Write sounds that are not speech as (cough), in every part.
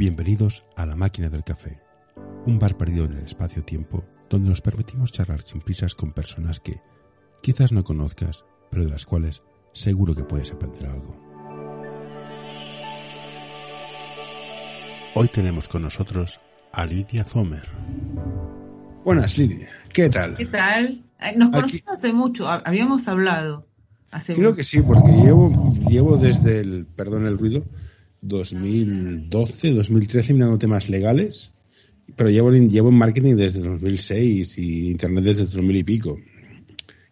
Bienvenidos a La Máquina del Café, un bar perdido en el espacio-tiempo donde nos permitimos charlar sin prisas con personas que quizás no conozcas, pero de las cuales seguro que puedes aprender algo. Hoy tenemos con nosotros a Lidia Zomer. Buenas, Lidia. ¿Qué tal? ¿Qué tal? Nos conocimos hace mucho, habíamos hablado hace Creo que sí, porque llevo, llevo desde el, perdón el ruido, 2012, 2013 mirando temas legales, pero llevo, llevo en marketing desde 2006 y internet desde 2000 y pico.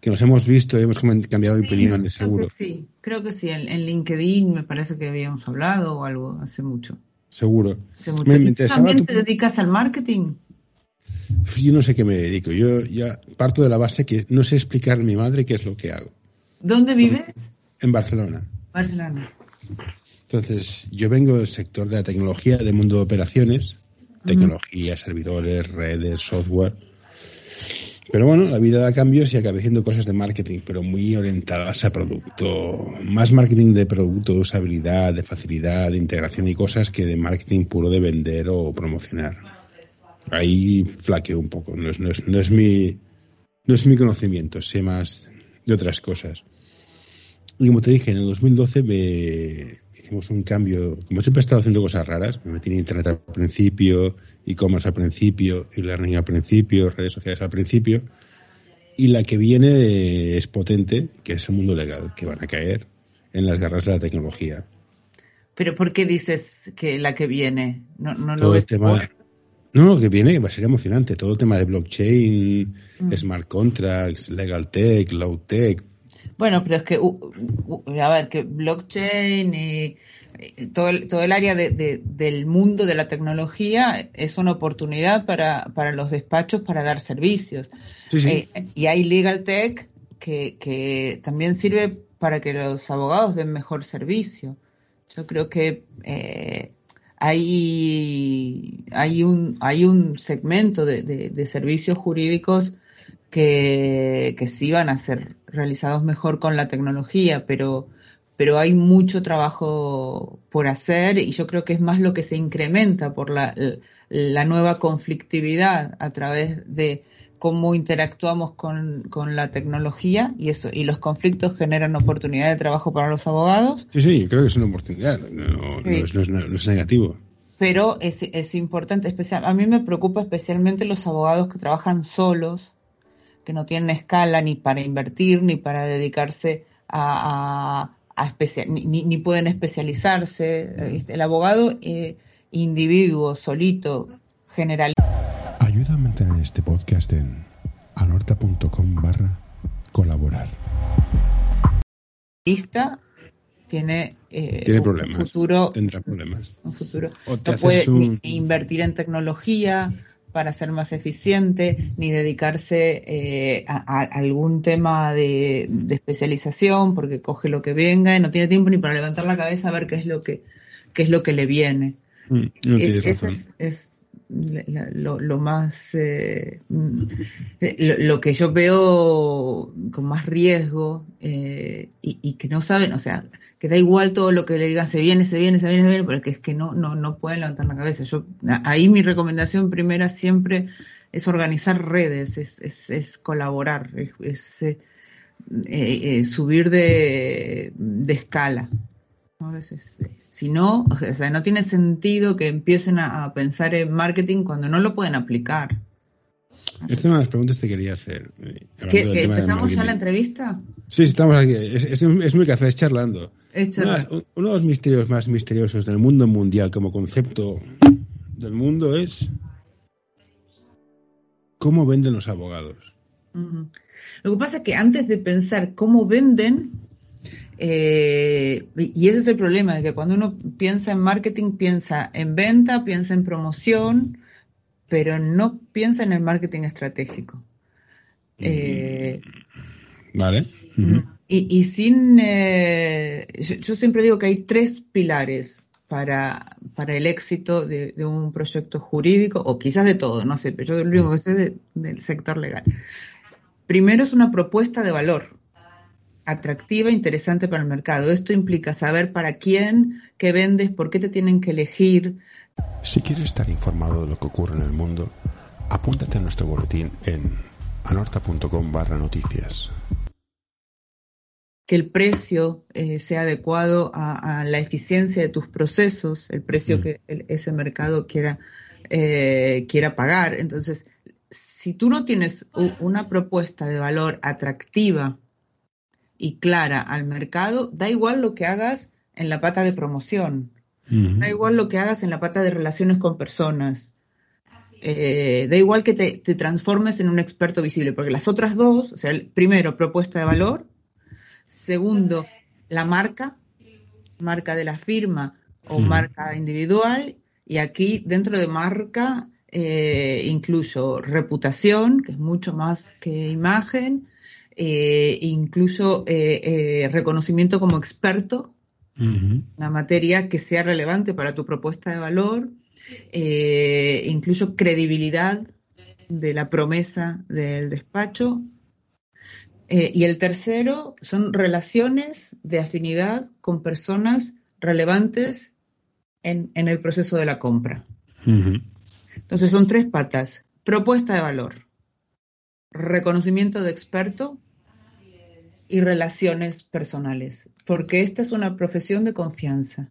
Que nos hemos visto y hemos cambiado de opinión, seguro. sí, creo que sí. En, LinkedIn me parece que habíamos hablado o algo hace mucho. Seguro. ¿También te dedicas al marketing? Yo no sé qué me dedico. Yo ya parto de la base que no sé explicar a mi madre qué es lo que hago. ¿Dónde vives? En Barcelona. Barcelona. Entonces, yo vengo del sector de la tecnología, del mundo de operaciones, tecnología, servidores, redes, software. Pero bueno, la vida da cambios y acabé haciendo cosas de marketing, pero muy orientadas a producto. Más marketing de producto, de usabilidad, de facilidad, de integración y cosas que de marketing puro de vender o promocionar. Ahí flaqueo un poco. No es, no es, no es mi, no es mi conocimiento, sé más de otras cosas. Y como te dije, en el 2012 me hicimos un cambio. Como siempre he estado haciendo cosas raras, me metí en Internet al principio, e-commerce al principio, e-learning al principio, redes sociales al principio. Y la que viene es potente, que es el mundo legal, que van a caer en las garras de la tecnología. ¿Pero por qué dices que la que viene? ¿No, no lo ves no, lo que viene va a ser emocionante. Todo el tema de blockchain, mm. smart contracts, legal tech, low tech. Bueno, pero es que, a ver, que blockchain y todo el, todo el área de, del mundo de la tecnología es una oportunidad para, para los despachos para dar servicios. Eh, y hay legal tech que, que también sirve para que los abogados den mejor servicio. Yo creo que eh, hay, hay, un, hay un segmento de, de, servicios jurídicos que, que, sí van a ser realizados mejor con la tecnología, pero, pero hay mucho trabajo por hacer y yo creo que es más lo que se incrementa por la, la nueva conflictividad a través de cómo interactuamos con, con, la tecnología y eso y los conflictos generan oportunidad de trabajo para los abogados. Sí, sí, creo que es una oportunidad, no, es, negativo. Pero es, es importante, especial, a mí me preocupa especialmente los abogados que trabajan solos, que no tienen escala ni para invertir ni para dedicarse a, a, ni, ni, pueden especializarse. El abogado eh, individuo, solito, general Ayuda a mantener este podcast en anorta.com barra colaborar. Lista tiene, eh, tiene problemas. futuro. Tendrá problemas. Un futuro. no puede invertir en tecnología para ser más eficiente, ni dedicarse eh, a, algún tema de, especialización, porque coge lo que venga y no tiene tiempo ni para levantar la cabeza a ver qué es lo que, qué es lo que le viene. Mm, no es, lo, más eh, lo, que yo veo con más riesgo eh, y, que no saben, o sea, que da igual todo lo que le digan, se viene, se viene, se viene, se viene, porque es que no, no, no pueden levantar la cabeza. Yo, ahí mi recomendación primera siempre es organizar redes, es, es, es colaborar, es, eh, subir de, de escala. Si no, o sea, no tiene sentido que empiecen a, pensar en marketing cuando no lo pueden aplicar. Esta es una de las preguntas que quería hacer. Eh, ¿Que, empezamos ya la entrevista? Sí, estamos aquí. Es, muy café, es charlando. uno de los misterios más misteriosos del mundo mundial como concepto del mundo es cómo venden los abogados. Lo que pasa es que antes de pensar cómo venden, eh, y ese es el problema, de que cuando uno piensa en marketing, piensa en venta, piensa en promoción, pero no piensa en el marketing estratégico. Eh, vale. y, sin, eh, yo, siempre digo que hay tres pilares para, para el éxito de, un proyecto jurídico, o quizás de todo, no sé, pero yo lo único que sé del sector legal. Primero es una propuesta de valor atractiva e interesante para el mercado. Esto implica saber para quién, qué vendes, por qué te tienen que elegir, Si quieres estar informado de lo que ocurre en el mundo, apúntate a nuestro boletín en anorta.com barra noticias. Que el precio eh, sea adecuado a, la eficiencia de tus procesos, el precio mm. que ese mercado quiera, eh, quiera pagar. Entonces, si tú no tienes una propuesta de valor atractiva y clara al mercado, da igual lo que hagas en la pata de promoción, da igual lo que hagas en la pata de relaciones con personas, eh, da igual que te, transformes en un experto visible, porque las otras dos, o sea, primero, propuesta de valor, segundo, la marca, marca de la firma o marca individual, y aquí dentro de marca eh, incluyo reputación, que es mucho más que imagen, eh, incluso eh, reconocimiento como experto, una materia que sea relevante para tu propuesta de valor, eh, incluso credibilidad de la promesa del despacho. Eh, y el tercero son relaciones de afinidad con personas relevantes en, el proceso de la compra. Entonces son tres patas. Propuesta de valor, reconocimiento de experto y relaciones personales, porque esta es una profesión de confianza.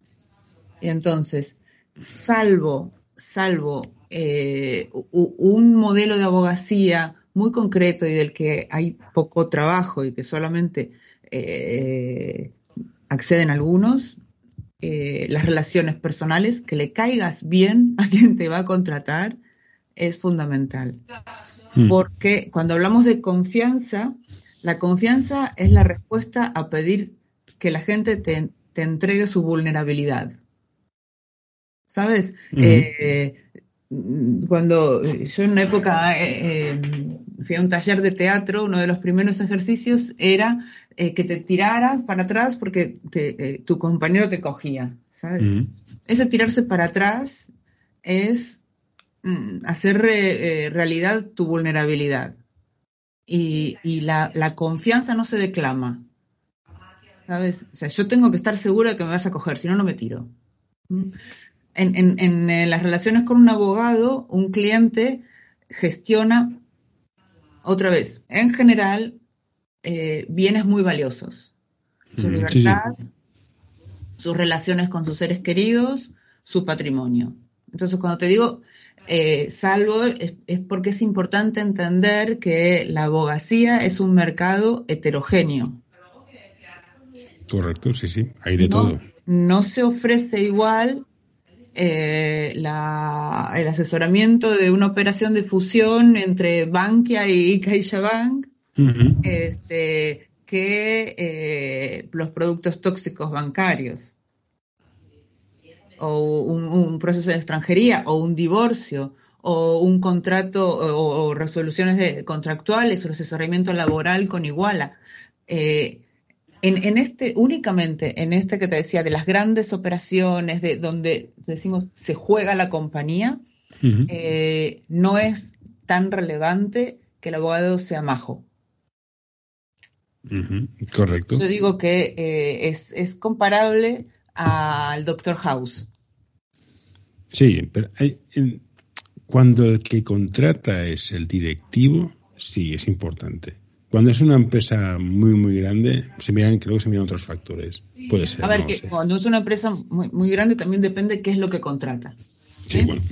Y entonces, salvo, salvo eh, un modelo de abogacía muy concreto y del que hay poco trabajo y que solamente eh, acceden algunos, eh, las relaciones personales, que le caigas bien a quien te va a contratar, es fundamental. Mm. Porque cuando hablamos de confianza, la confianza es la respuesta a pedir que la gente te, entregue su vulnerabilidad. ¿Sabes? Eh, cuando yo en una época eh, eh, fui a un taller de teatro, uno de los primeros ejercicios era que te tiraras para atrás porque tu compañero te cogía, ¿sabes? Ese tirarse para atrás es mm, hacer realidad tu vulnerabilidad y, la, confianza no se declama. ¿Sabes? O sea, yo tengo que estar segura de que me vas a coger, si no, no me tiro. ¿Mm? En, las relaciones con un abogado, un cliente gestiona, otra vez, en general, eh, bienes muy valiosos. Su libertad, sus relaciones con sus seres queridos, su patrimonio. Entonces, cuando te digo eh, salvo es, porque es importante entender que la abogacía es un mercado heterogéneo. Correcto, sí, sí, hay de todo. No se ofrece igual eh, el asesoramiento de una operación de fusión entre Bankia y CaixaBank este, que eh, los productos tóxicos bancarios o un, proceso de extranjería o un divorcio o un contrato o, resoluciones de, contractuales o asesoramiento laboral con iguala. Eh, en, este, únicamente en este que te decía, de las grandes operaciones, de donde decimos se juega la compañía, eh, no es tan relevante que el abogado sea majo. Correcto. Yo digo que eh, es, es comparable al Doctor House. Sí, pero cuando el que contrata es el directivo, sí, es importante. Cuando es una empresa muy, muy grande, se miran, creo que se miran otros factores. Puede ser. A ver, que cuando es una empresa muy, muy, grande también depende qué es lo que contrata. Sí, bueno.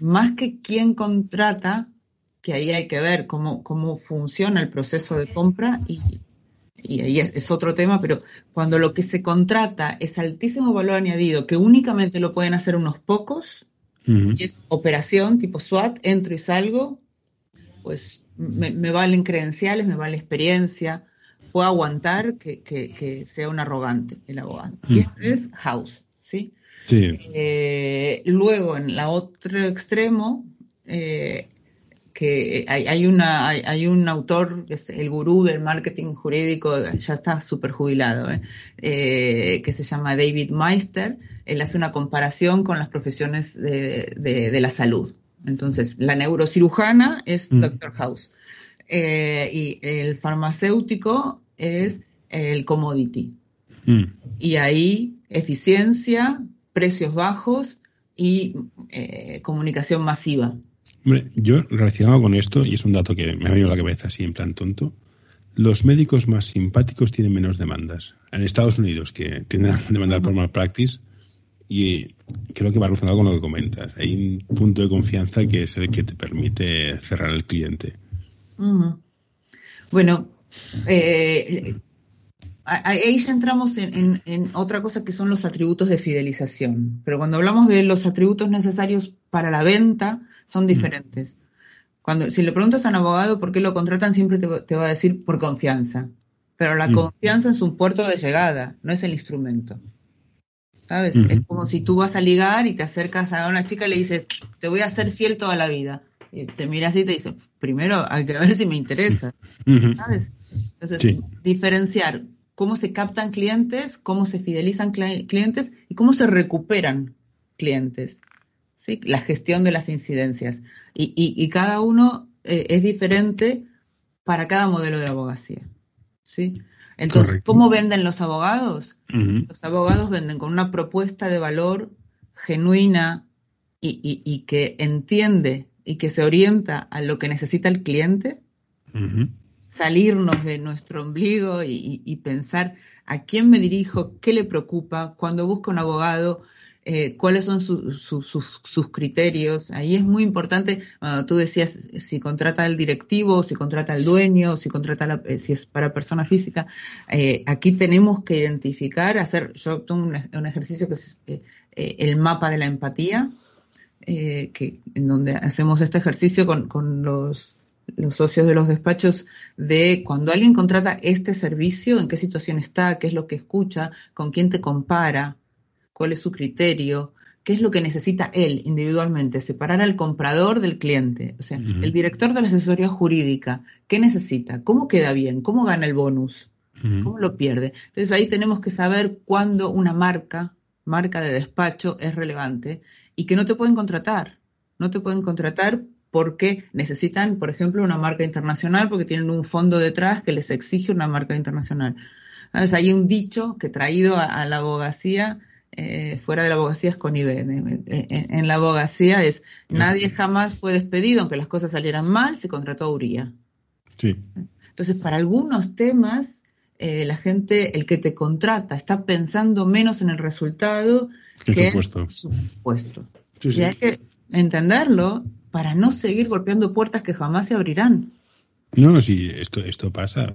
más que quién contrata, que ahí hay que ver cómo, cómo funciona el proceso de compra y, y ahí es, otro tema, pero cuando lo que se contrata es altísimo valor añadido, que únicamente lo pueden hacer unos pocos, y es operación tipo SWAT, entro y salgo, pues me, valen credenciales, me vale experiencia, puedo aguantar que, sea un arrogante el abogado. Y esto es house, ¿sí? sí. Eh, luego, en la otro extremo, eh, que hay, una, hay, un autor, que es el gurú del marketing jurídico, ya está súper jubilado, ¿eh? Eh, que se llama David Meister. Él hace una comparación con las profesiones de, la salud. Entonces, la neurocirujana es mm. Doctor House eh, y el farmacéutico es el commodity. Mm. Y ahí, eficiencia, precios bajos y eh, comunicación masiva. Hombre, yo relacionado con esto, y es un dato que me ha venido a la cabeza así en plan tonto, los médicos más simpáticos tienen menos demandas. En Estados Unidos, que tienden a demandar por malpractice, y creo que va relacionado con lo que comentas. Hay un punto de confianza que es el que te permite cerrar el cliente. Bueno, eh, ahí ya entramos en, otra cosa que son los atributos de fidelización. Pero cuando hablamos de los atributos necesarios para la venta, son diferentes. Cuando, si le preguntas a un abogado por qué lo contratan, siempre te, va a decir por confianza. Pero la confianza es un puerto de llegada, no es el instrumento. ¿Sabes? Es como si tú vas a ligar y te acercas a una chica y le dices, te voy a ser fiel toda la vida. Y te mira así y te dice, primero hay que ver si me interesa. ¿Sabes? Entonces, diferenciar cómo se captan clientes, cómo se fidelizan clientes y cómo se recuperan clientes. ¿Sí? La gestión de las incidencias. Y, cada uno eh, es diferente para cada modelo de abogacía. ¿sí? Entonces, ¿cómo venden los abogados? Los abogados venden con una propuesta de valor genuina y, que entiende y que se orienta a lo que necesita el cliente. Salirnos de nuestro ombligo y, pensar a quién me dirijo, qué le preocupa, cuando busco un abogado, eh, cuáles son sus criterios. Ahí es muy importante, tú decías si contrata al directivo, si contrata al dueño, si contrata eh, si es para persona física. Eh, aquí tenemos que identificar, hacer, yo tengo un, ejercicio que es el mapa de la empatía, que, en donde hacemos este ejercicio con, los socios de los despachos de cuando alguien contrata este servicio, en qué situación está, qué es lo que escucha, con quién te compara, cuál es su criterio, qué es lo que necesita él individualmente, separar al comprador del cliente. O sea, el director de la asesoría jurídica, ¿qué necesita? ¿Cómo queda bien? ¿Cómo gana el bonus? ¿Cómo lo pierde? Entonces ahí tenemos que saber cuándo una marca, marca de despacho, es relevante y que no te pueden contratar. No te pueden contratar porque necesitan, por ejemplo, una marca internacional, porque tienen un fondo detrás que les exige una marca internacional. Entonces, hay un dicho que traído a la abogacía eh, fuera de la abogacía es con IBM. En, la abogacía es nadie jamás fue despedido, aunque las cosas salieran mal, se contrató a Uría. Sí. Entonces, para algunos temas, eh, la gente, el que te contrata, está pensando menos en el resultado que en su puesto. y hay que entenderlo para no seguir golpeando puertas que jamás se abrirán. No, no, sí, esto, esto pasa.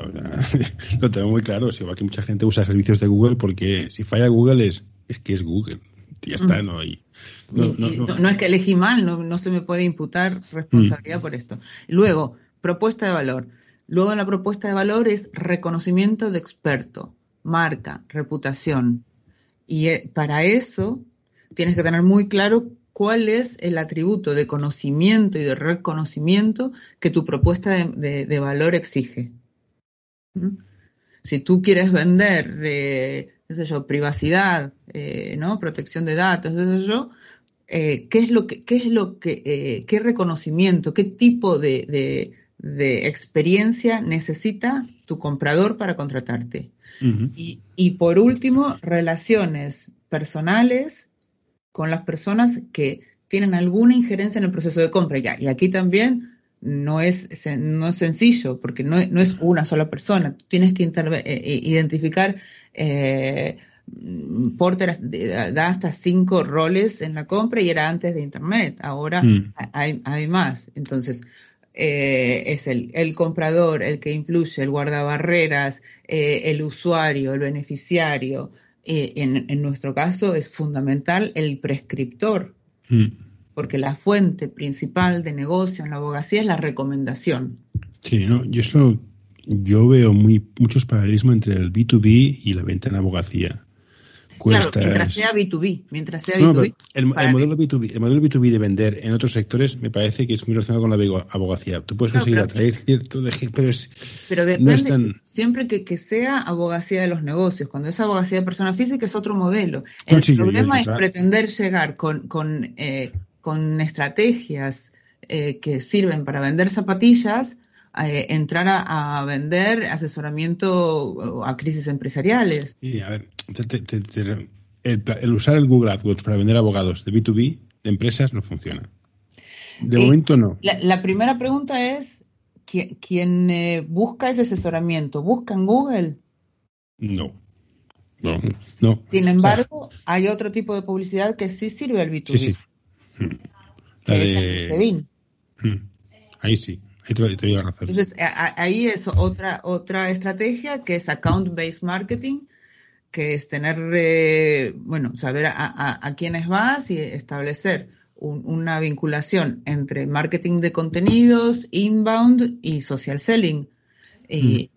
(laughs) lo tengo muy claro. Si va que mucha gente usa servicios de Google porque si falla Google es es que es Google. Ya está, no hay. No, es que elegí mal, no, se me puede imputar responsabilidad por esto. Luego, propuesta de valor. Luego en la propuesta de valor es reconocimiento de experto, marca, reputación. Y eh, para eso tienes que tener muy claro cuál es el atributo de conocimiento y de reconocimiento que tu propuesta de, valor exige. ¿Mm? Si tú quieres vender eh, yo, privacidad, eh, ¿no? Protección de datos, yo, eh, ¿qué es lo que, qué es lo que, eh, qué reconocimiento, qué tipo de, experiencia necesita tu comprador para contratarte? y, por último, relaciones personales con las personas que tienen alguna injerencia en el proceso de compra. Ya, y aquí también no es, no es sencillo, porque no, no es una sola persona. Tienes que identificar eh, Porter da hasta cinco roles en la compra y era antes de Internet. Ahora mm. hay, más. Entonces, eh, es el, el, comprador, el que influye, el guardabarreras, eh, el usuario, el beneficiario. Eh, en, en, nuestro caso es fundamental el prescriptor, mm. Porque la fuente principal de negocio en la abogacía es la recomendación. Sí, no, yo eso yo veo muy, muchos paralelismos entre el B2B y la venta en abogacía. Claro, mientras sea B2B, mientras sea B2B. el, modelo B2B, el modelo B2B de vender en otros sectores me parece que es muy relacionado con la abogacía. Tú puedes conseguir atraer cierto de pero es pero depende, siempre que, que, sea abogacía de los negocios. Cuando es abogacía de persona física es otro modelo. El problema es pretender llegar con, con, eh, con estrategias eh, que sirven para vender zapatillas eh, entrar a, vender asesoramiento a crisis empresariales. Sí, a ver, el, usar el Google AdWords para vender abogados de B2B de empresas no funciona. De Eh, momento no. La, la primera pregunta es, ¿qui- ¿quién eh, busca ese asesoramiento? ¿Busca en Google? No. No, no. Sin embargo, hay otro tipo de publicidad que sí sirve al B2B, Sí, sí. Mm. La de- LinkedIn. Mm. Ahí sí. Ahí te, te razón. Entonces, a- ahí es otra, otra estrategia que es account-based marketing, que es tener, eh, bueno, saber a, a, a quiénes vas y establecer un- una vinculación entre marketing de contenidos, inbound y social selling. Y,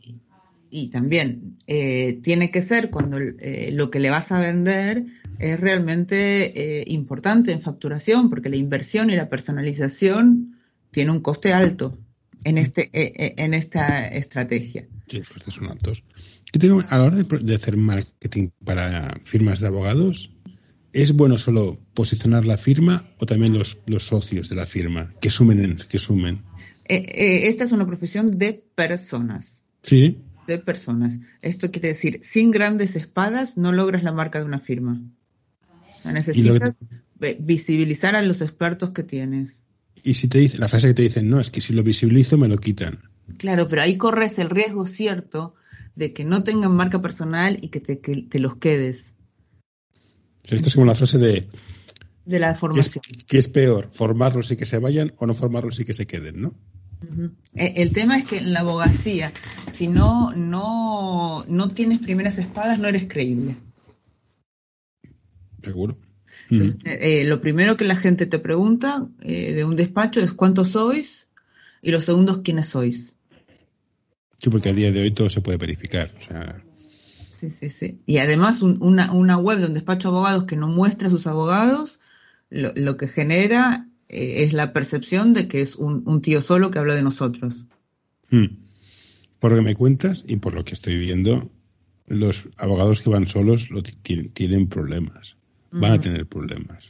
y también eh, tiene que ser cuando eh, lo que le vas a vender es realmente eh, importante en facturación, porque la inversión y la personalización tiene un coste alto en, este, eh, eh, en esta estrategia. Sí, los costes son altos. ¿Qué tengo- a la hora de, hacer marketing para firmas de abogados, ¿es bueno solo posicionar la firma o también los, los socios de la firma que sumen? en- que sumen? Eh, esta es una profesión de personas, Sí. de personas. Esto quiere decir, sin grandes espadas no logras la marca de una firma. O sea, necesitas visibilizar a los expertos que tienes. Y si te dice, la frase que te dicen, no, es que si lo visibilizo me lo quitan. Claro, pero ahí corres el riesgo cierto de que no tengan marca personal y que te, que te los quedes esto es como la frase de, de la ¿qué es, formación. qué es peor? ¿Formarlos y que se vayan o no formarlos y que se queden, no? Eh, El tema es que en la abogacía, si no, no, no tienes primeras espadas, no eres creíble. Seguro. Entonces, eh, lo primero que la gente te pregunta eh, de un despacho es cuántos sois y los segundos quiénes sois. Sí, porque a día de hoy todo se puede verificar. O sea, Sí, sí, sí. Y además un- una, una web de un despacho de abogados que no muestra a sus abogados, lo, lo que genera eh, es la percepción de que es un, un tío solo que habla de nosotros. mm. por lo que me cuentas y por lo que estoy viendo, los abogados que van solos lo ti- tienen, tienen problemas. Van a tener problemas.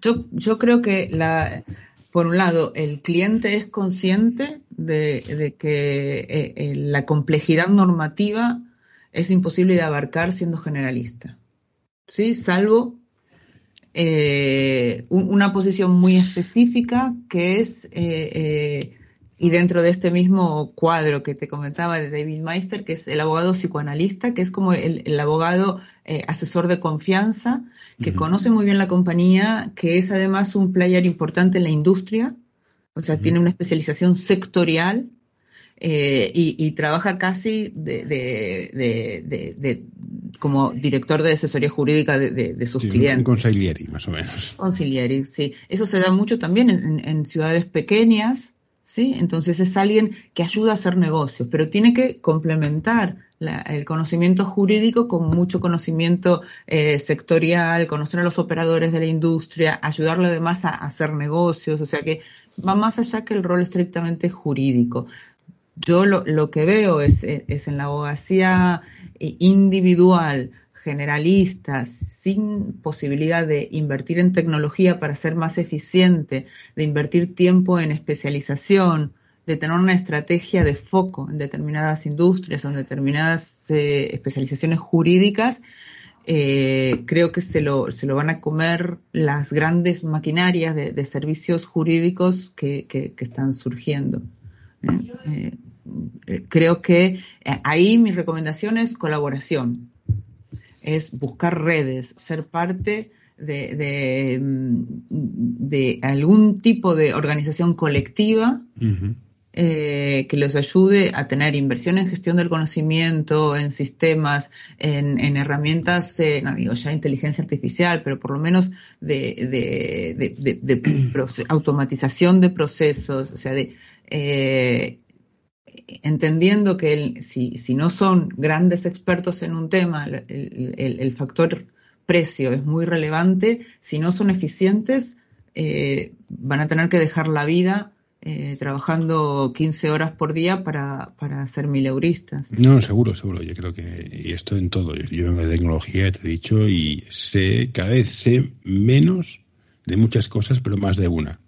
Yo, yo creo que la, por un lado, el cliente es consciente de, de que eh, eh, la complejidad normativa es imposible de abarcar siendo generalista. ¿Sí? Salvo eh, un- una posición muy específica que es, eh, y dentro de este mismo cuadro que te comentaba de David Meister, que es el abogado psicoanalista, que es como el, el abogado eh, asesor de confianza, que conoce muy bien la compañía, que es además un player importante en la industria, o sea, tiene una especialización sectorial eh, y, y trabaja casi de, de- de- de- de- como director de asesoría jurídica de, sus Sí, clientes. un más o menos. Conciliari, sí. Eso se da mucho también en ciudades pequeñas, ¿sí? Entonces es alguien que ayuda a hacer negocios, pero tiene que complementar el conocimiento jurídico con mucho conocimiento eh, sectorial, conocer a los operadores de la industria, ayudarle además a, hacer negocios, o sea que va más allá que el rol estrictamente jurídico. Yo lo, lo que veo es, es en la abogacía eh, individual, generalista, sin posibilidad de invertir en tecnología para ser más eficiente, de invertir tiempo en especialización, de tener una estrategia de foco en determinadas industrias o en determinadas eh, especializaciones jurídicas, eh, creo que se lo, se lo van a comer las grandes maquinarias de, de servicios jurídicos que, que- que están surgiendo. ¿eh? Creo que ahí mi recomendación es colaboración, es buscar redes, ser parte de, de, mm, de algún tipo de organización colectiva eh, que los ayude a tener inversión en gestión del conocimiento, en sistemas, en, en herramientas, eh, no digo ya inteligencia artificial, pero por lo menos de, de, (clears throat) automatización de procesos, o sea, de eh, entendiendo que el- si, si no son grandes expertos en un tema, el, el- el factor precio es muy relevante, si no son eficientes, eh, van a tener que dejar la vida eh, trabajando 15 horas por día para, para ser mileuristas. No, seguro, seguro. Yo creo que, y esto en todo. Yo, vengo de tecnología, te he dicho, y sé, cada vez sé menos de muchas cosas, pero más de una.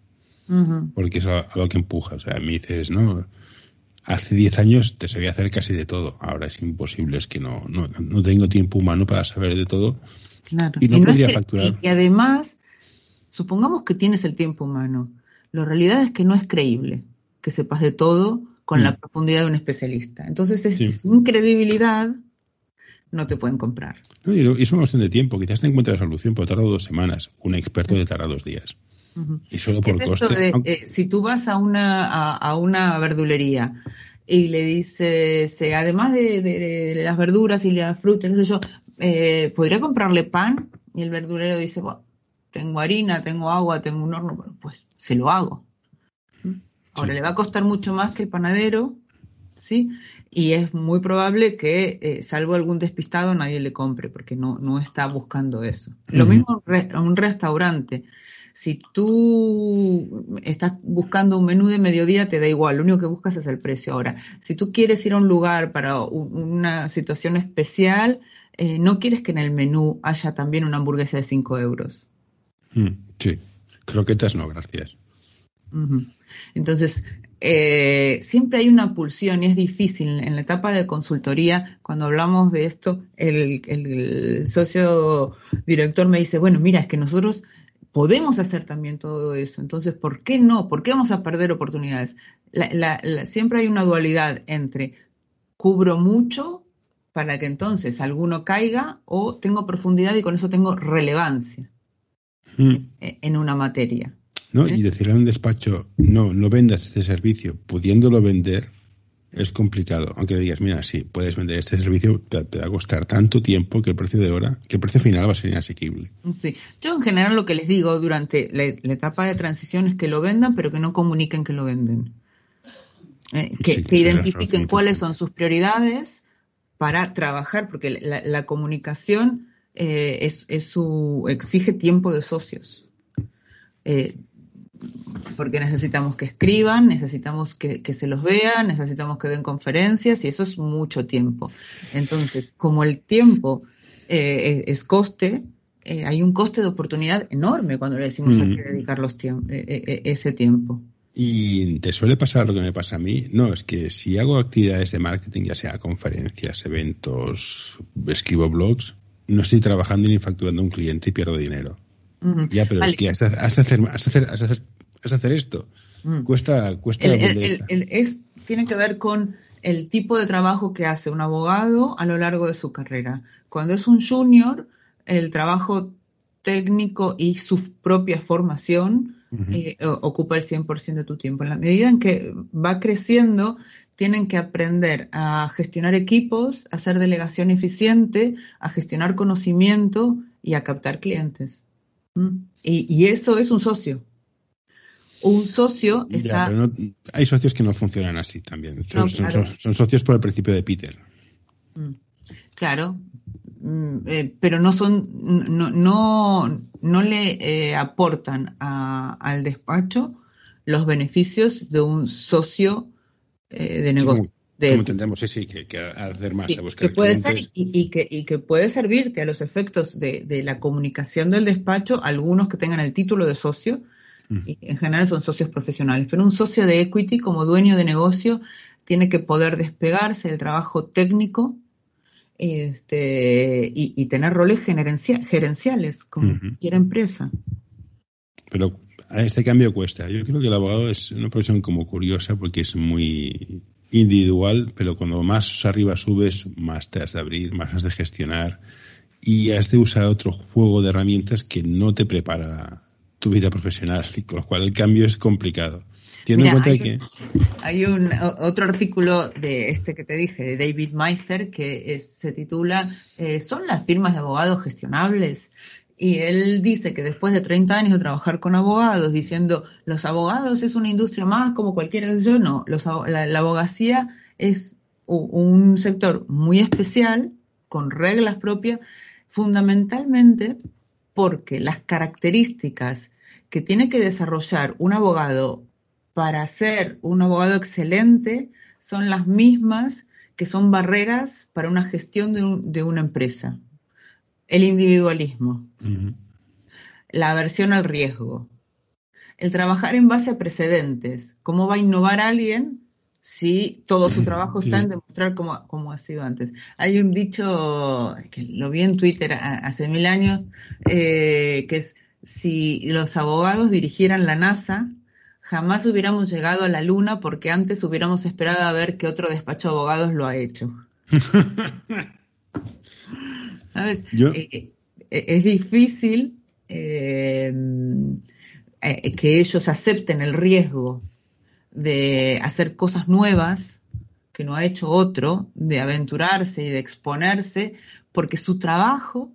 Porque es a, a lo que empuja. O sea, me dices, no, hace 10 años te sabía hacer casi de todo. Ahora es imposible, es que no, no, no tengo tiempo humano para saber de todo. Claro. Y no podría facturar. Y además, supongamos que tienes el tiempo humano. La realidad es que no es creíble que sepas de todo con la Mm. profundidad de un especialista. Entonces, es, Sí. sin credibilidad, no te pueden comprar. No, y es una cuestión de tiempo. Quizás te encuentres la solución, pero tarda dos semanas. Un experto te tarda dos días. Ujú. Y solo por Es coste. de, eh, si tú vas a una, a, a una verdulería y le dices, eh, además de, de- de las verduras y las frutas, sé yo, eh, ¿podría comprarle pan? Y el verdulero dice, bueno, tengo harina, tengo agua, tengo un horno, bueno, pues se lo hago. ¿Mm? Ahora Sí. le va a costar mucho más que el panadero, ¿sí? Y es muy probable que, eh, salvo algún despistado, nadie le compre, porque no, no está buscando eso. Lo mismo un re- un restaurante. Si tú estás buscando un menú de mediodía, te da igual, lo único que buscas es el precio. Ahora, si tú quieres ir a un lugar para una situación especial, eh, no quieres que en el menú haya también una hamburguesa de 5 euros. Mm, sí. Croquetas no, gracias. Entonces, eh, siempre hay una pulsión y es difícil. En la etapa de consultoría, cuando hablamos de esto, el, el socio director me dice, bueno, mira, es que nosotros podemos hacer también todo eso. Entonces, ¿por qué no? ¿Por qué vamos a perder oportunidades? La- la- la- siempre hay una dualidad entre cubro mucho para que entonces alguno caiga o tengo profundidad y con eso tengo relevancia Mm. eh, en una materia. No, ¿Eh? y decirle a un despacho, no, no vendas este servicio, pudiéndolo vender, es complicado. Aunque le digas, mira, sí, puedes vender este servicio, te, te va a costar tanto tiempo que el precio de hora, que el precio final va a ser inasequible. Sí. Yo en general lo que les digo durante la, la etapa de transición es que lo vendan, pero que no comuniquen que lo venden. Eh, que, Sí, identifiquen cuáles son sus prioridades para trabajar, porque la, la comunicación eh, es, es su, exige tiempo de socios. Eh, porque necesitamos que escriban, necesitamos que, que se los vean, necesitamos que den conferencias y eso es mucho tiempo. Entonces, como el tiempo eh, es, coste, eh, hay un coste de oportunidad enorme cuando le decimos Mm. que dedicar los tiemp- eh, ese tiempo. Y te suele pasar lo que me pasa a mí. No, es que si hago actividades de marketing, ya sea conferencias, eventos, escribo blogs, no estoy trabajando ni facturando a un cliente y pierdo dinero. Ya, pero Vale. es que has de, has de hacer, has de hacer, has de hacer, de hacer esto. Mm. Cuesta, cuesta El- es, tiene que ver con el tipo de trabajo que hace un abogado a lo largo de su carrera. Cuando es un junior, el trabajo técnico y su propia formación eh, ocupa el 100% de tu tiempo. En la medida en que va creciendo, tienen que aprender a gestionar equipos, a hacer delegación eficiente, a gestionar conocimiento y a captar clientes. ¿Mm? Y, y eso es un socio. Un socio Ya, está... pero no- hay socios que no funcionan así también. Son, No, son- claro. son- son socios por el principio de Peter. Mm, Claro, Mm, eh, pero no son, no, no, no le eh, aportan a- al despacho los beneficios de un socio eh, de negocio. de- Como entendemos, sí, sí, que, que hacer más, sí, a buscar que puede ser y, y que, y que puede servirte a los efectos de, de la comunicación del despacho, algunos que tengan el título de socio, Mm. y en general son socios profesionales, pero un socio de equity como dueño de negocio tiene que poder despegarse del trabajo técnico este, y, y tener roles gerencia- gerenciales como Ujú. cualquier empresa. Pero a este cambio cuesta. Yo creo que el abogado es una profesión como curiosa porque es muy individual, pero cuando más arriba subes, más te has de abrir, más has de gestionar y has de usar otro juego de herramientas que no te prepara tu vida profesional, y con lo cual el cambio es complicado. Mira, en cuenta hay que... Hay un otro artículo de este que te dije, de David Meister, que es- se titula eh, ¿Son las firmas de abogados gestionables? Y él dice que después de 30 años de trabajar con abogados, diciendo los abogados es una industria más como cualquiera de yo, no, los, la, la abogacía es un sector muy especial, con reglas propias, fundamentalmente porque las características que tiene que desarrollar un abogado para ser un abogado excelente son las mismas que son barreras para una gestión de, un- de una empresa. El individualismo, la aversión al riesgo, el trabajar en base a precedentes. ¿Cómo va a innovar alguien si todo su trabajo está en demostrar cómo, ha sido antes. Hay un dicho que lo vi en Twitter hace mil años, eh, que es, si los abogados dirigieran la NASA, jamás hubiéramos llegado a la Luna porque antes hubiéramos esperado a ver qué otro despacho de abogados lo ha hecho. (laughs) ¿Sabes? Eh, eh, es difícil que ellos acepten el riesgo de hacer cosas nuevas que no ha hecho otro, de aventurarse y de exponerse, porque su trabajo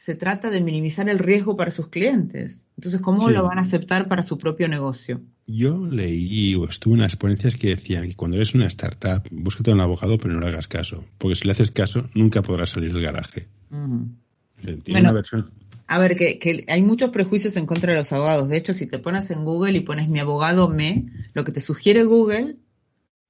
se trata de minimizar el riesgo para sus clientes. Entonces, ¿cómo lo van a aceptar para su propio negocio? Yo leí o estuve en unas ponencias que decían que cuando eres una startup, búscate un abogado, pero no le hagas caso. Porque si le haces caso, nunca podrás salir del garaje. Bueno, a ver, que, hay muchos prejuicios en contra de los abogados. De hecho, si te pones en Google y pones mi abogado me, lo que te sugiere Google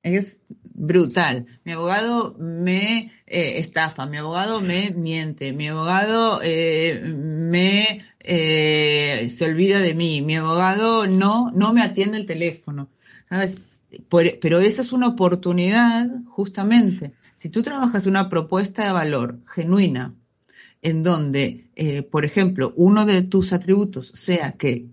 es brutal. Mi abogado me eh, estafa, mi abogado me miente, mi abogado eh, me eh, se olvida de mí, mi abogado no, no me atiende el teléfono. ¿sabes? pero esa es una oportunidad, justamente. Si tú trabajas una propuesta de valor genuina, en donde, eh, por ejemplo, uno de tus atributos sea que,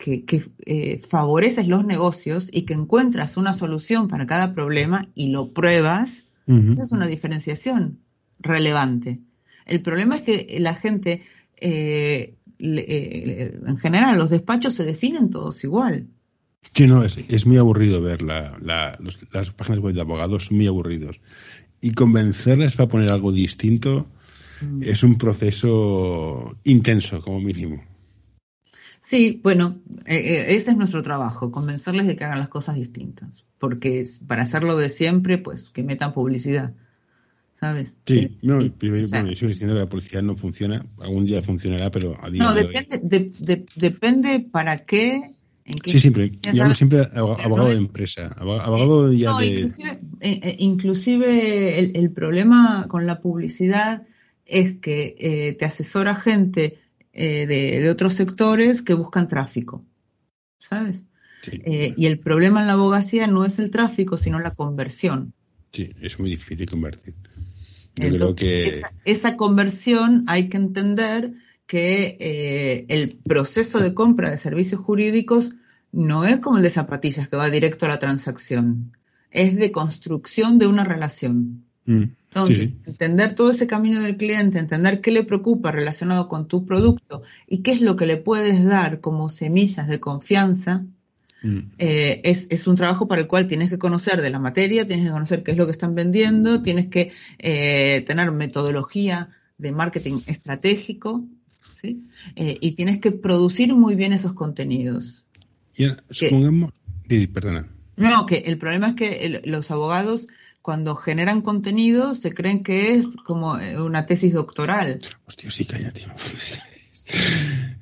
eh, favoreces los negocios y que encuentras una solución para cada problema y lo pruebas, es una diferenciación relevante. El problema es que la gente, eh, en general, los despachos se definen todos igual. Sí, no, es, muy aburrido ver las páginas web de abogados, muy aburridos. Y convencerles para poner algo distinto Mm. es un proceso intenso, como mínimo. Sí, bueno, eh, eh, ese es nuestro trabajo, convencerles de que hagan las cosas distintas, porque para hacerlo de siempre, pues que metan publicidad, ¿sabes? Sí, no, bueno, yo sigo diciendo que la publicidad no funciona, algún día funcionará, pero a día No, depende, depende para qué, sí, siempre. Llamo siempre abogado de empresa. Abogado ya no, de. Inclusive, el, problema con la publicidad es que eh, te asesora gente eh, de, otros sectores que buscan tráfico, ¿sabes? Eh, y el problema en la abogacía no es el tráfico, sino la conversión. Sí, es muy difícil convertir. esa, conversión hay que entender que el proceso de compra de servicios jurídicos no es como el de zapatillas que va directo a la transacción, es de construcción de una relación. Mm. Entonces, entender todo ese camino del cliente, entender qué le preocupa relacionado con tu producto y qué es lo que le puedes dar como semillas de confianza, mm. eh, es, un trabajo para el cual tienes que conocer de la materia, tienes que conocer qué es lo que están vendiendo, tienes que eh, tener metodología de marketing estratégico, ¿sí? Eh, y tienes que producir muy bien esos contenidos. Y supongamos, perdona. No, que el problema es que los abogados cuando generan contenido se creen que es como eh, una tesis doctoral. Hostia, sí, cállate.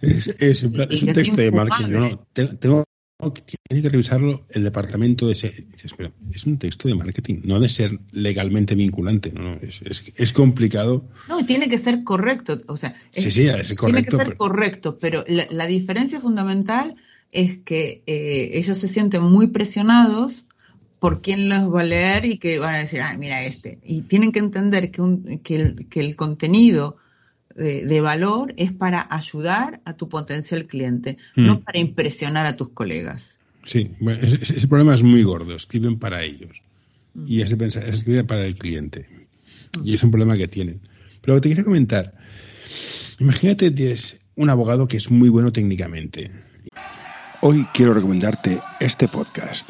Es, es, es un texto de marketing. No, tengo, tiene que revisarlo el departamento de ese. Espera, es un texto de marketing, no de ser legalmente vinculante. No, es, es, complicado. No, tiene que ser correcto. O sea, sí, sí, es correcto. Tiene que ser correcto, pero la, diferencia fundamental es que eh, ellos se sienten muy presionados por quién los va a leer y que van a decir, ah, mira este. Y tienen que entender que, un, que, el, que el contenido de, valor es para ayudar a tu potencial cliente, no mm. para impresionar a tus colegas. Sí, ese, problema es muy gordo, escriben para ellos. Mm. Y ese pensar, escriben para el cliente. Y es un problema que tienen. Pero te quería comentar, imagínate tienes un abogado que es muy bueno técnicamente. Hoy quiero recomendarte este podcast.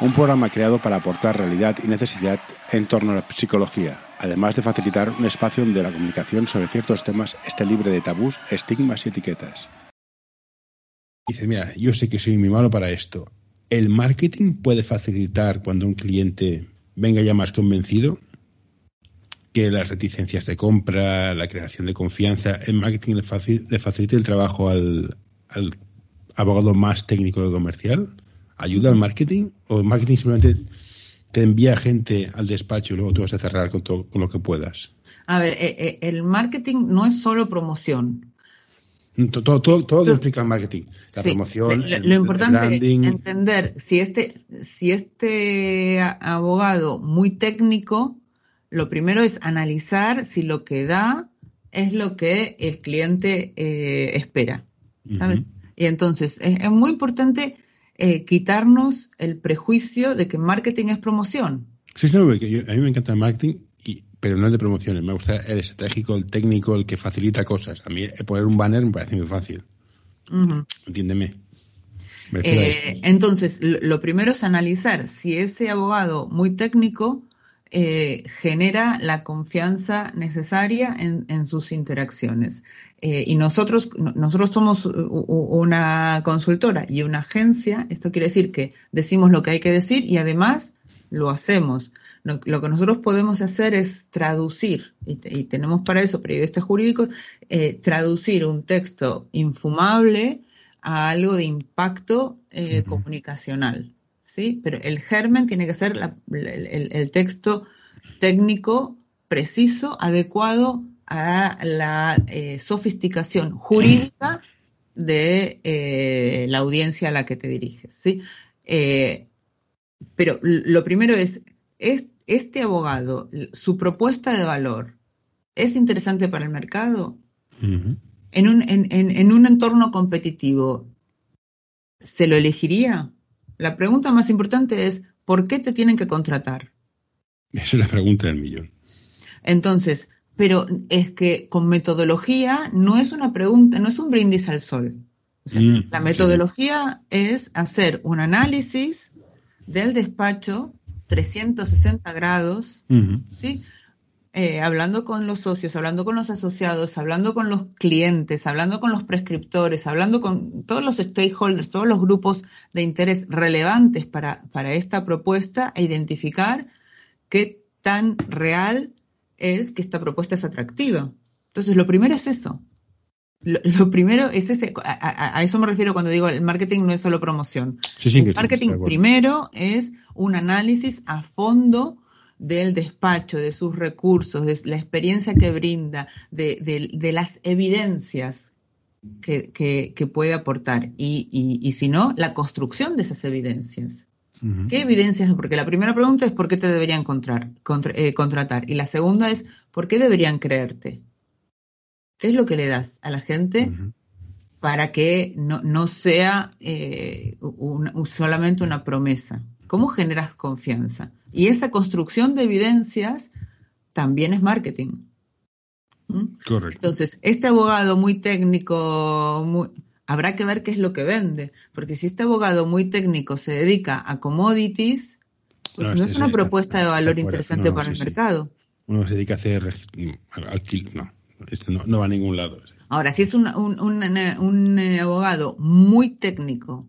Un programa creado para aportar realidad y necesidad en torno a la psicología, además de facilitar un espacio donde la comunicación sobre ciertos temas esté libre de tabús, estigmas y etiquetas. Dices, mira, yo sé que soy muy malo para esto. ¿El marketing puede facilitar cuando un cliente venga ya más convencido? que las reticencias de compra, la creación de confianza, el marketing le, facilita el trabajo al, abogado más técnico de comercial? ¿Ayuda al marketing? ¿O el marketing simplemente te envía gente al despacho y luego tú vas a cerrar con, todo, con lo que puedas? A ver, eh, eh, el marketing no es solo promoción. Todo, todo, todo lo implica el marketing, la promoción. Lo, importante es entender si este, si este abogado muy técnico, lo primero es analizar si lo que da es lo que el cliente eh, espera. ¿sabes? Y entonces es, muy importante eh, quitarnos el prejuicio de que marketing es promoción. Sí, sí, a mí me encanta el marketing pero no el de promociones. Me gusta el estratégico, el técnico, el que facilita cosas. A mí poner un banner me parece muy fácil. Entiéndeme. Eh, entonces, lo primero es analizar si ese abogado muy técnico eh, genera la confianza necesaria en, sus interacciones. Eh, y nosotros, nosotros somos una consultora y una agencia. Esto quiere decir que decimos lo que hay que decir y además lo hacemos. Lo, que nosotros podemos hacer es traducir, y, tenemos para eso periodistas jurídicos, eh, traducir un texto infumable a algo de impacto comunicacional. ¿Sí? Pero el germen tiene que ser el, texto técnico preciso, adecuado a la eh, sofisticación jurídica de la audiencia a la que te diriges. ¿sí? pero lo primero es este abogado, su propuesta de valor, ¿es interesante para el mercado? en, un, en, un entorno competitivo, ¿se lo elegiría? La pregunta más importante es, ¿por qué te tienen que contratar? Esa es la pregunta del millón. Entonces, pero es que con metodología no es una pregunta, no es un brindis al sol. Mm, la metodología es hacer un análisis del despacho 360 grados, ¿sí? Eh, hablando con los socios, hablando con los asociados, hablando con los clientes, hablando con los prescriptores, hablando con todos los stakeholders, todos los grupos de interés relevantes para, para esta propuesta e identificar qué tan real es que esta propuesta es atractiva. Entonces, lo primero es eso. Lo, primero es ese, a, eso me refiero cuando digo el marketing no es solo promoción. el marketing primero es un análisis a fondo del despacho, de sus recursos, de la experiencia que brinda, de, las evidencias que, puede aportar y, si no, la construcción de esas evidencias. ¿Qué evidencias? Porque la primera pregunta es ¿por qué te deberían eh, contratar? Y la segunda es ¿por qué deberían creerte? ¿Qué es lo que le das a la gente para que no, sea eh, solamente una promesa? ¿Cómo generas confianza? Y esa construcción de evidencias también es marketing. ¿Mm? Correcto. Entonces, este abogado muy técnico, habrá que ver qué es lo que vende, porque si este abogado muy técnico se dedica a commodities, pues no, es una propuesta de valor interesante para el mercado. Uno se dedica a hacer alquil, no, este no, va a ningún lado. Ahora, si es un, un eh, abogado muy técnico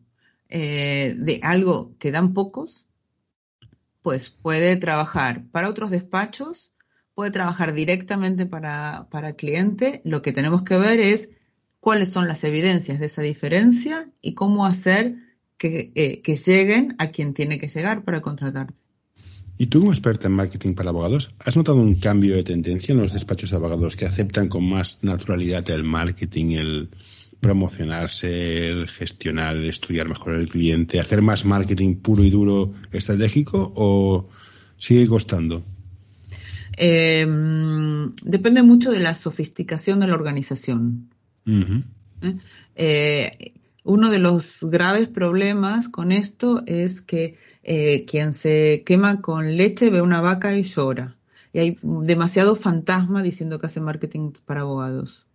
eh, de algo que dan pocos, pues puede trabajar para otros despachos, puede trabajar directamente para, para cliente. Lo que tenemos que ver es cuáles son las evidencias de esa diferencia y cómo hacer que, eh, que lleguen a quien tiene que llegar para contratarte. Y tú como experta en marketing para abogados, ¿has notado un cambio de tendencia en los despachos de abogados que aceptan con más naturalidad el marketing, el, promocionarse, gestionar, estudiar mejor el cliente, hacer más marketing puro y duro estratégico o sigue costando? Em, depende mucho de la sofisticación de la organización. ¿Eh? Eh, uno de los graves problemas con esto es que eh, quien se quema con leche ve una vaca y llora. Y hay demasiado fantasma diciendo que hace marketing para abogados.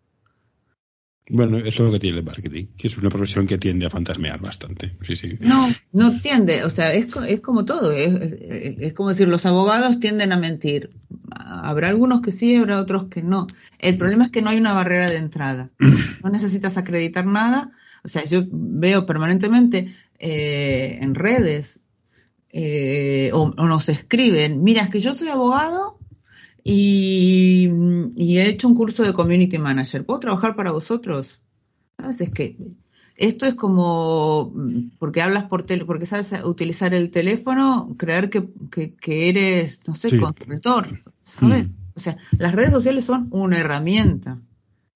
Bueno, eso es lo que tiene el marketing, que es una profesión que tiende a fantasmear bastante. Sí, sí. No, no tiende, o sea, es, es como todo, es, es, como decir, los abogados tienden a mentir. Habrá algunos que sí, habrá otros que no. El problema es que no hay una barrera de entrada. No necesitas acreditar nada. O sea, yo veo permanentemente eh, en redes eh, o, o nos escriben, mira, es que yo soy abogado y, y, he hecho un curso de Community Manager. ¿Puedo trabajar para vosotros? ¿Sabes? Es que esto es como, porque hablas por teléfono, porque sabes utilizar el teléfono, creer que, que, eres, no sé, consultor, ¿sabes? Mm. O sea, las redes sociales son una herramienta.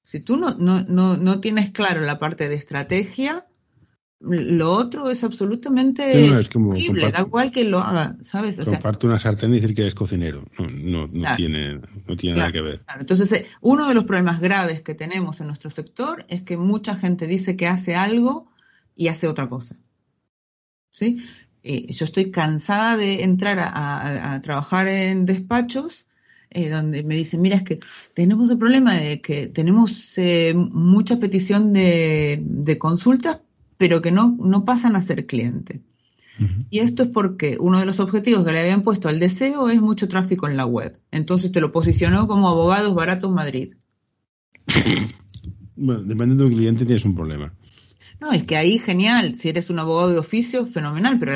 Si tú no, no, no, no tienes claro la parte de estrategia, lo otro es absolutamente no, es como da igual que lo haga, ¿sabes? O comparte una sartén y decir que es cocinero. No, no, tiene, no tiene nada que ver. Entonces, eh, uno de los problemas graves que tenemos en nuestro sector es que mucha gente dice que hace algo y hace otra cosa. ¿Sí? Eh, yo estoy cansada de entrar a, trabajar en despachos eh, donde me dicen, mira, es que tenemos el problema de que tenemos mucha petición de, de consultas, pero que no, no pasan a ser cliente. Y esto es porque uno de los objetivos que le habían puesto al deseo es mucho tráfico en la web. Entonces te lo posicionó como abogados baratos Madrid. (laughs) Bueno, dependiendo del cliente tienes un problema. No, es que ahí genial, si eres un abogado de oficio, fenomenal, pero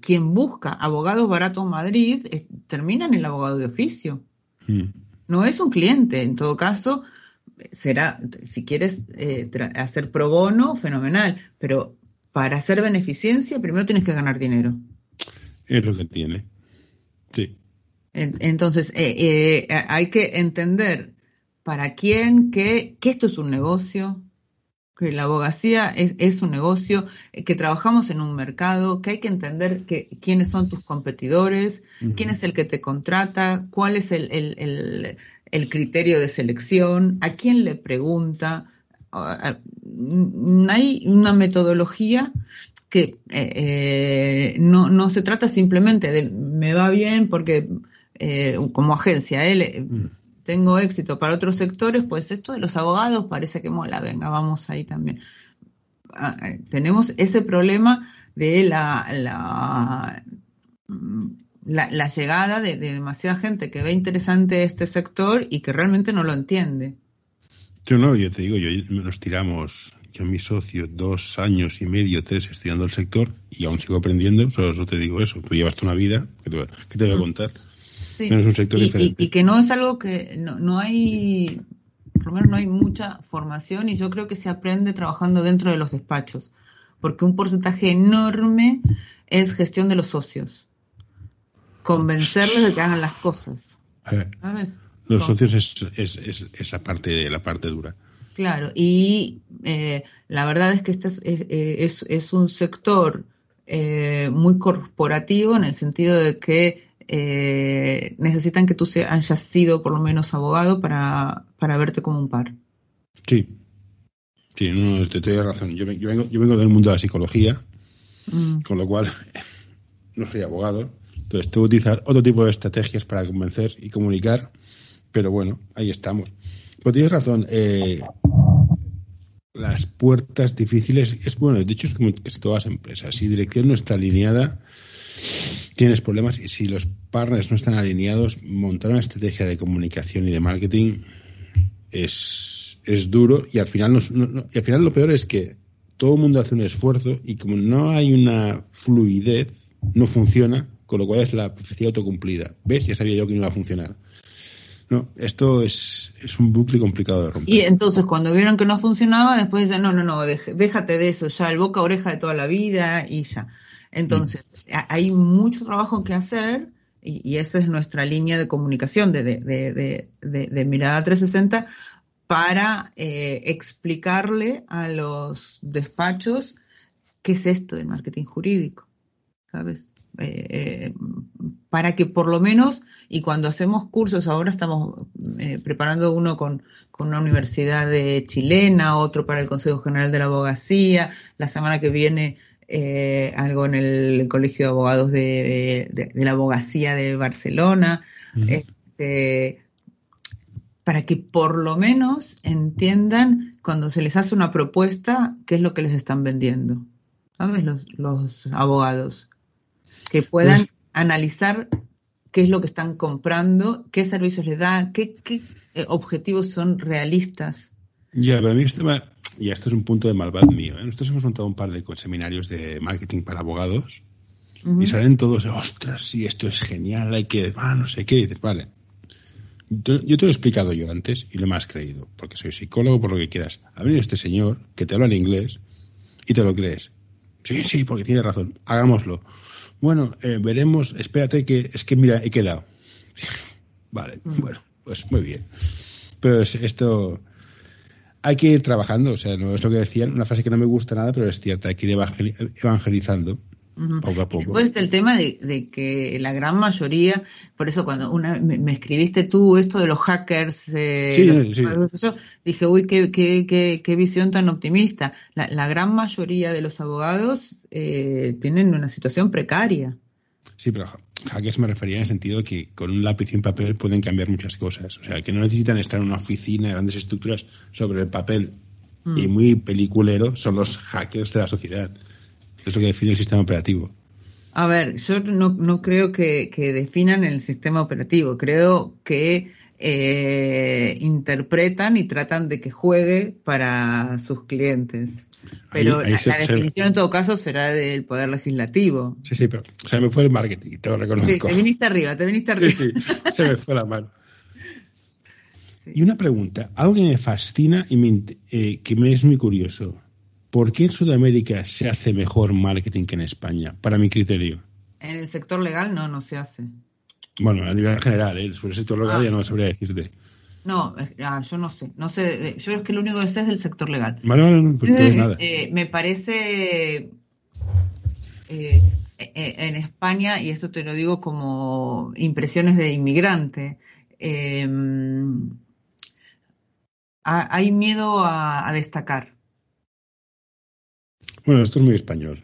quien busca abogados baratos Madrid termina en el abogado de oficio. Mm. No es un cliente, en todo caso, será, si quieres eh, hacer pro bono, fenomenal, pero para hacer beneficencia primero tienes que ganar dinero. Es lo que tiene. Sí. Entonces, eh, eh, hay que entender para quién, qué, que esto es un negocio, que la abogacía es, un negocio, que trabajamos en un mercado, que hay que entender que, quiénes son tus competidores, quién es el que te contrata, cuál es el, el criterio de selección, a quién le pregunta. Hay una metodología que eh, eh, no, no, se trata simplemente de me va bien porque eh, como agencia mm. tengo éxito para otros sectores, pues esto de los abogados parece que mola, venga, vamos ahí también. Ah, tenemos ese problema de la, la la, llegada de, demasiada gente que ve interesante este sector y que realmente no lo entiende. Yo no, yo te digo, yo nos tiramos, yo mi socio, dos años y medio, tres estudiando el sector y aún sigo aprendiendo, solo, te digo eso, tú llevas una vida, ¿qué te, voy a mm. contar? Sí. un sector y, y, que no es algo que no, no hay, por lo menos no hay mucha formación y yo creo que se aprende trabajando dentro de los despachos, porque un porcentaje enorme es gestión de los socios convencerles de que hagan las cosas. Eh, los socios es, es, es, la parte la parte dura. Claro, y eh, la verdad es que este es, es un sector eh, muy corporativo en el sentido de que necesitan que tú hayas sido por lo menos abogado para, para verte como un par. Sí, sí, no, te, doy razón. Yo, yo, vengo, yo vengo del mundo de la psicología, mm. con lo cual (laughs) no soy abogado, entonces, tengo que utilizar otro tipo de estrategias para convencer y comunicar, pero bueno, ahí estamos. Pero tienes razón, eh, las puertas difíciles, es bueno, de hecho es como casi todas las empresas, si dirección no está alineada, tienes problemas y si los partners no están alineados, montar una estrategia de comunicación y de marketing es, es duro y al final y al final lo peor es que todo el mundo hace un esfuerzo y como no hay una fluidez, no funciona con lo cual es la profecía autocumplida. ¿Ves? Ya sabía yo que no iba a funcionar. No, esto es, es un bucle complicado de romper. Y entonces cuando vieron que no funcionaba, después dicen, no, no, no, déjate de eso, ya el boca oreja de toda la vida y ya. Entonces, mm. hay mucho trabajo que hacer y, esa es nuestra línea de comunicación de, de, de, Mirada 360 para eh, explicarle a los despachos qué es esto del marketing jurídico, ¿sabes? Eh, para que por lo menos, y cuando hacemos cursos, ahora estamos eh, preparando uno con, una universidad de chilena, otro para el Consejo General de la Abogacía, la semana que viene eh, algo en el, Colegio de Abogados de, la Abogacía de Barcelona, este, para que por lo menos entiendan cuando se les hace una propuesta qué es lo que les están vendiendo, ¿sabes? Los, los abogados que puedan pues- analizar qué es lo que están comprando, qué servicios les da, qué, eh, objetivos son realistas. Ya, pero a mí esto, ya esto es un punto de malvado mío. ¿eh? Nosotros hemos montado un par de seminarios de marketing para abogados y salen todos, ostras, sí, esto es genial, hay que, ah, no sé qué, dices, vale. Yo, yo te lo he explicado yo antes y lo me has creído, porque soy psicólogo, por lo que quieras. Ha venido este señor que te habla en inglés y te lo crees. Sí, sí, porque tiene razón. Hagámoslo. Bueno, eh, veremos. Espérate que es que mira, he quedado. (laughs) vale, bueno, pues muy bien. Pero es- esto hay que ir trabajando. O sea, no es lo que decían, una frase que no me gusta nada, pero es cierta. Hay que ir evangeli- evangelizando. Poco a poco. Después el tema de, de que la gran mayoría, por eso cuando una, me, me escribiste tú esto de los hackers, eh, Sí, los- sí. yo dije, uy, qué, qué, qué, qué visión tan optimista. La, la gran mayoría de los abogados eh, tienen una situación precaria. Sí, pero ha- hackers me refería en el sentido de que con un lápiz y un papel pueden cambiar muchas cosas. O sea, que no necesitan estar en una oficina, grandes estructuras sobre el papel. Mm. Y muy peliculero son los hackers de la sociedad. Es lo que define el sistema operativo. A ver, yo no, no creo que, que definan el sistema operativo, creo que eh, interpretan y tratan de que juegue para sus clientes. Pero Ahí- ahí la, se- la se- definición en todo caso será del poder legislativo. Sí, sí, pero se me fue el marketing, te lo Sí, reconozco. te viniste arriba, te viniste Sí, arriba. sí, se me fue la mano. (laughs) Sí. Y una pregunta, algo que me fascina y me eh, que me es muy curioso. ¿Por qué en Sudamérica se hace mejor marketing que en España? Para mi criterio. En el sector legal no, no se hace. Bueno, a nivel general, ¿eh? sobre el sector local Ah. ya no sabría decirte. No, es- ah, yo no sé, no sé, de- yo es que lo único que sé es del sector legal. Vale, vale, no, pues entonces nada. (laughs) Eh, me parece eh, eh, en España, y esto te lo digo como impresiones de inmigrante, eh, ha- hay miedo a, a destacar. Bueno, esto es muy español.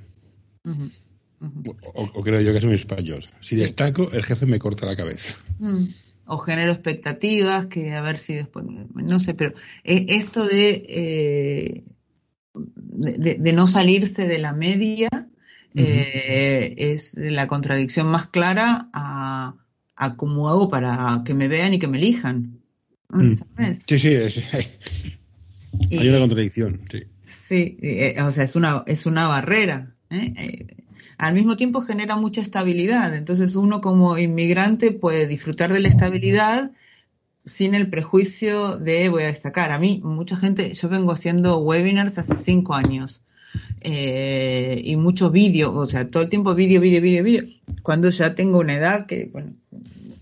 O, o creo yo que es muy español. Si Sí. destaco, el jefe me corta la cabeza. Mm. O genero expectativas, que a ver si después, no sé, pero eh, esto de, eh, de, de- no salirse de la media eh, es la contradicción más clara a, a cómo hago para que me vean y que me elijan. Mm. ¿Sabes? Sí, sí, es- Y- hay una contradicción. Sí. Sí, eh, o sea, es una, es una barrera. ¿eh? Eh, al mismo tiempo genera mucha estabilidad. Entonces uno como inmigrante puede disfrutar de la estabilidad sin el prejuicio de voy a destacar. A mí, mucha gente, yo vengo haciendo webinars hace cinco años. eh, y mucho vídeo, o sea, todo el tiempo vídeo, vídeo, vídeo, vídeo. Cuando ya tengo una edad que, bueno,